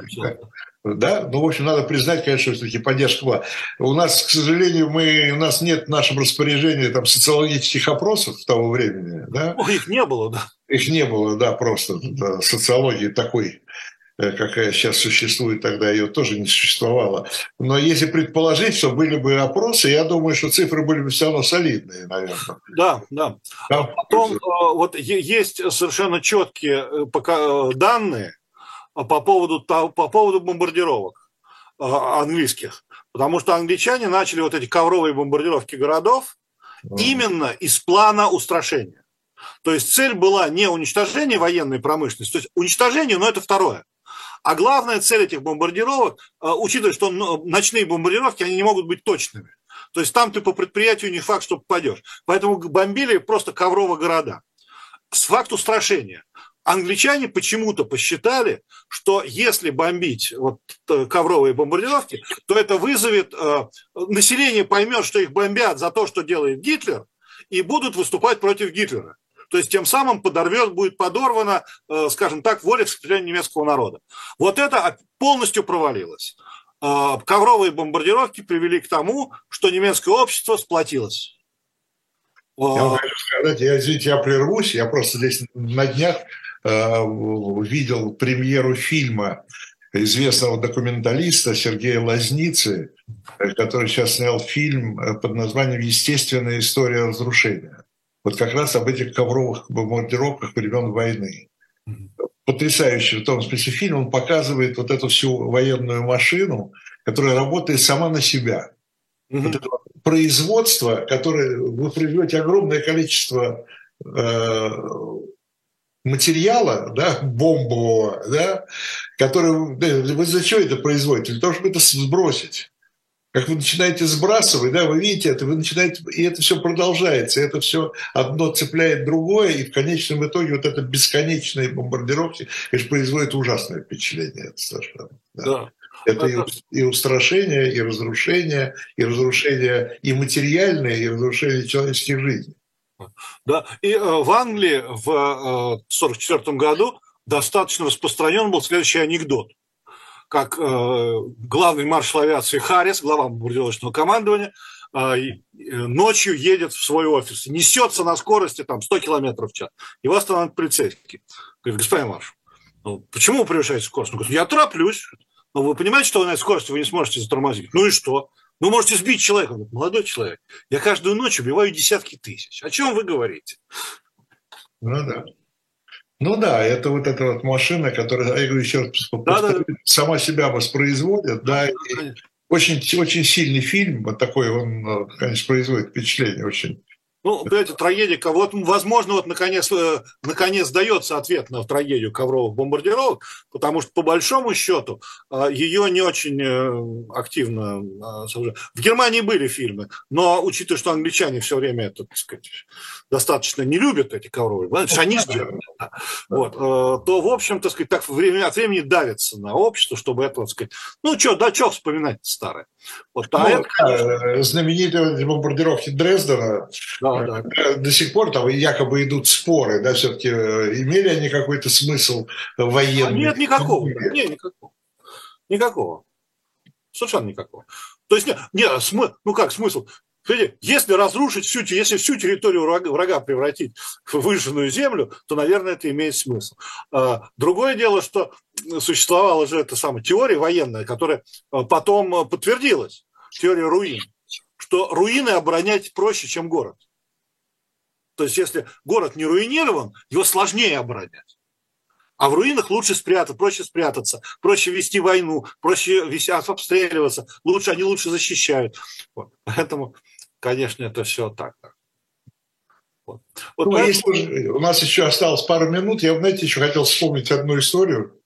ну, да? Ну, в общем, надо признать, конечно, что таки поддержка была. У нас, к сожалению, мы, у нас нет в нашем распоряжении там, социологических опросов того времени. Да? Ну, их не было, да. Их не было, да, просто да, социологии такой какая сейчас существует, тогда ее тоже не существовало. Но если предположить, что были бы опросы, я думаю, что цифры были бы все равно солидные, наверное. Да, да. А потом э, вот есть совершенно четкие э, данные по поводу, по поводу бомбардировок английских. Потому что англичане начали вот эти ковровые бомбардировки городов именно из плана устрашения. То есть цель была не уничтожение военной промышленности, то есть уничтожение, но это второе. А главная цель этих бомбардировок, э, учитывая, что ну, ночные бомбардировки, они не могут быть точными. То есть там ты по предприятию не факт, что попадешь. Поэтому бомбили просто ковровые города. С факту устрашения. Англичане почему-то посчитали, что если бомбить вот э, ковровые бомбардировки, то это вызовет, э, население поймет, что их бомбят за то, что делает Гитлер, и будут выступать против Гитлера. То есть тем самым подорвет, будет подорвана, э, скажем так, воля к сопротивлению немецкого народа. Вот это полностью провалилось. Э, ковровые бомбардировки привели к тому, что немецкое общество сплотилось. Я хочу сказать, я, извините, я прервусь, я просто здесь на днях э, видел премьеру фильма известного документалиста Сергея Лазницы, который сейчас снял фильм под названием «Естественная история разрушения» вот как раз об этих ковровых бомбардировках времен войны. Потрясающий в том смысле фильм, он показывает вот эту всю военную машину, которая работает сама на себя. Mm-hmm. Вот это производство, которое вы производите огромное количество э, материала, да, бомбового, да, который, вы что это производите? Для того, чтобы это сбросить как вы начинаете сбрасывать, да, вы видите это, вы начинаете, и это все продолжается, это все одно цепляет другое, и в конечном итоге вот это бесконечные бомбардировки, конечно, производит ужасное впечатление, это совершенно. Да. да. Это и, и устрашение, и разрушение, и разрушение и материальное, и разрушение человеческих жизней. Да, и э, в Англии в 1944 э, году достаточно распространен был следующий анекдот как э, главный маршал авиации Харрис, глава бомбардировочного командования, э, э, ночью едет в свой офис, несется на скорости там 100 километров в час. Его останавливает полицейский. Говорит, господин маршал, ну, почему вы превышаете скорость? Он говорит, я тороплюсь. Но вы понимаете, что вы на этой скорости вы не сможете затормозить? Ну и что? Ну, можете сбить человека. Он говорит, молодой человек, я каждую ночь убиваю десятки тысяч. О чем вы говорите? Ну да. Ну да, это вот эта вот машина, которая, я говорю еще раз, да, да, да. сама себя воспроизводит, да, да очень, очень сильный фильм, вот такой, он, конечно, производит впечатление очень ну, понимаете, трагедия, вот, возможно, вот наконец, э, наконец дается ответ на трагедию ковровых бомбардировок, потому что, по большому счету, э, ее не очень э, активно... В Германии были фильмы, но, учитывая, что англичане все время это, так сказать, достаточно не любят эти ковровые, сделали, вот, то, в общем, так сказать, так время от времени давится на общество, чтобы это, так сказать, ну, что, да, что вспоминать старое. Вот, а ну, это, конечно... Знаменитые бомбардировки Дрездена, да, да. Э, до сих пор там якобы идут споры, да, все-таки э, имели они какой-то смысл военный? А нет, никакого. Нет, никакого. Никакого. Совершенно никакого. То есть, нет, нет смы, ну как смысл? Если разрушить всю, если всю территорию врага, превратить в выжженную землю, то, наверное, это имеет смысл. А, другое дело, что существовала же эта самая теория военная, которая э, потом подтвердилась, теория руин, что руины оборонять проще, чем город. То есть, если город не руинирован, его сложнее оборонять. А в руинах лучше спрятаться, проще спрятаться, проще вести войну, проще вести, обстреливаться, лучше, они лучше защищают. Вот. Поэтому, конечно, это все так. Вот. Вот ну, поэтому... если у нас еще осталось пару минут, я, знаете, еще хотел вспомнить одну историю.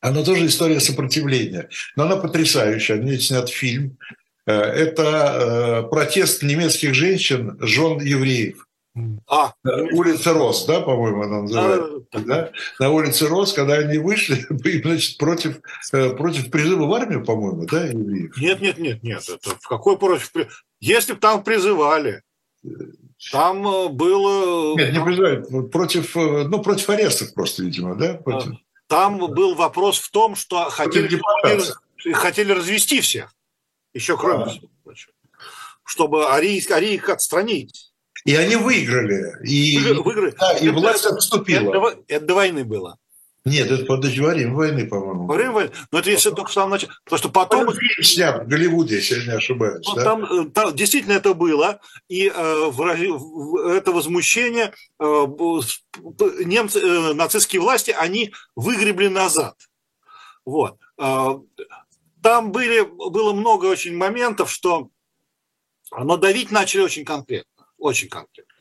Она тоже история сопротивления, но она потрясающая. Мне снят фильм. Э, это э, протест немецких женщин, жен евреев. А, улица Рос, да, по-моему, она называется. Да, да. На улице Рос, когда они вышли, значит, против, э, против призыва в армию, по-моему, да, евреев? Нет, нет, нет, нет. Это в какой против? Если бы там призывали, там э, было... Нет, не призывали, против, э, ну, против арестов просто, видимо, да? Против... Там был вопрос в том, что хотели, хотели развести всех, еще кроме а. всего чтобы арийских арийх отстранить. И они выиграли. И, выиграли. Да, и власть отступила. Это, это до войны было. Нет, это под во время войны, по-моему. Во время войны? Но это если только в самом начале. Потому что потом... Фильм в Голливуде, если не ошибаюсь. Ну, да? там, э, там действительно это было. И э, в, это возмущение э, немцы, э, нацистские власти, они выгребли назад. Вот. Э, там были, было много очень моментов, что но давить начали очень конкретно. Очень конкретно.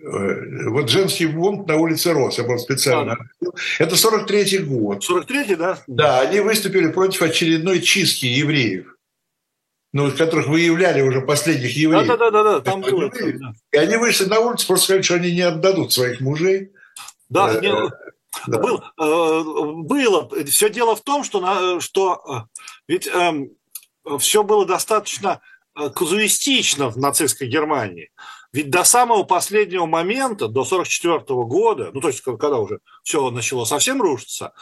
Э, вот женский бунт на улице Рос, я был специально. Да. Это 43-й год. 43-й, да? Да, они выступили против очередной чистки евреев, ну, которых выявляли уже последних евреев. Да, да, да, да, там было. Да. И они вышли на улицу, просто сказали, что они не отдадут своих мужей. Да, э, не, да. Был, э, было. Все дело в том, что, что э, ведь э, все было достаточно казуистично в нацистской Германии. Ведь до самого последнего момента, до 1944 года, ну то есть когда уже все начало совсем рушиться,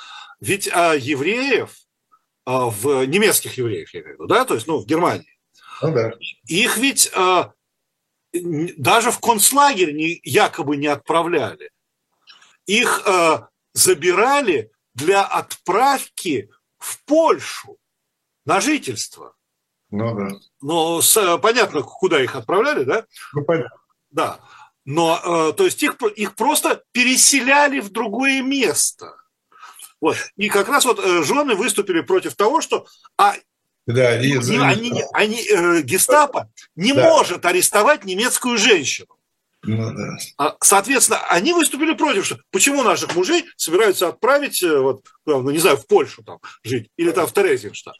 ведь а, евреев, а, в немецких евреев, я имею в виду, да, то есть, ну, в Германии, ну, да. их ведь а, даже в концлагерь не, якобы не отправляли. Их а, забирали для отправки в Польшу на жительство. Ну да. Но с, понятно, куда их отправляли, да? Ну понятно. Да. Но, э, то есть их, их просто переселяли в другое место. Вот. И как раз вот э, жены выступили против того, что а, да, и, они, они, они, э, гестапо не да. может арестовать немецкую женщину. Ну, да. А, соответственно, они выступили против, что почему наших мужей собираются отправить, э, вот, ну, не знаю, в Польшу там жить, или там в Терезинштадт.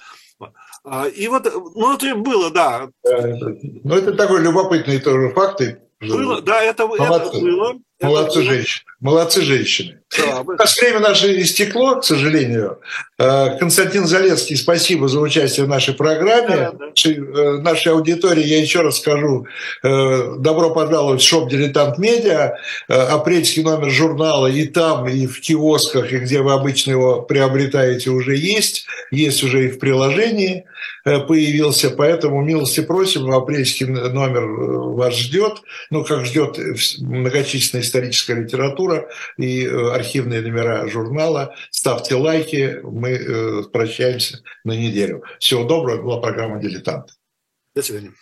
А, и вот, ну, это было, да. Ну, это такой любопытный тоже факт. Было, да, это, это было. Молодцы женщины. Молодцы женщины. Да, У нас время наше истекло, к сожалению. Э, Константин Залецкий, спасибо за участие в нашей программе. Да, да. Э, нашей аудитории я еще раз скажу, э, добро пожаловать в шоп «Дилетант Медиа». Апрельский номер журнала и там, и в киосках, и где вы обычно его приобретаете, уже есть. Есть уже и в приложении появился, поэтому милости просим, апрельский номер вас ждет, ну, как ждет многочисленная историческая литература и архивные номера журнала. Ставьте лайки, мы э, прощаемся на неделю. Всего доброго, была программа «Дилетант». До свидания.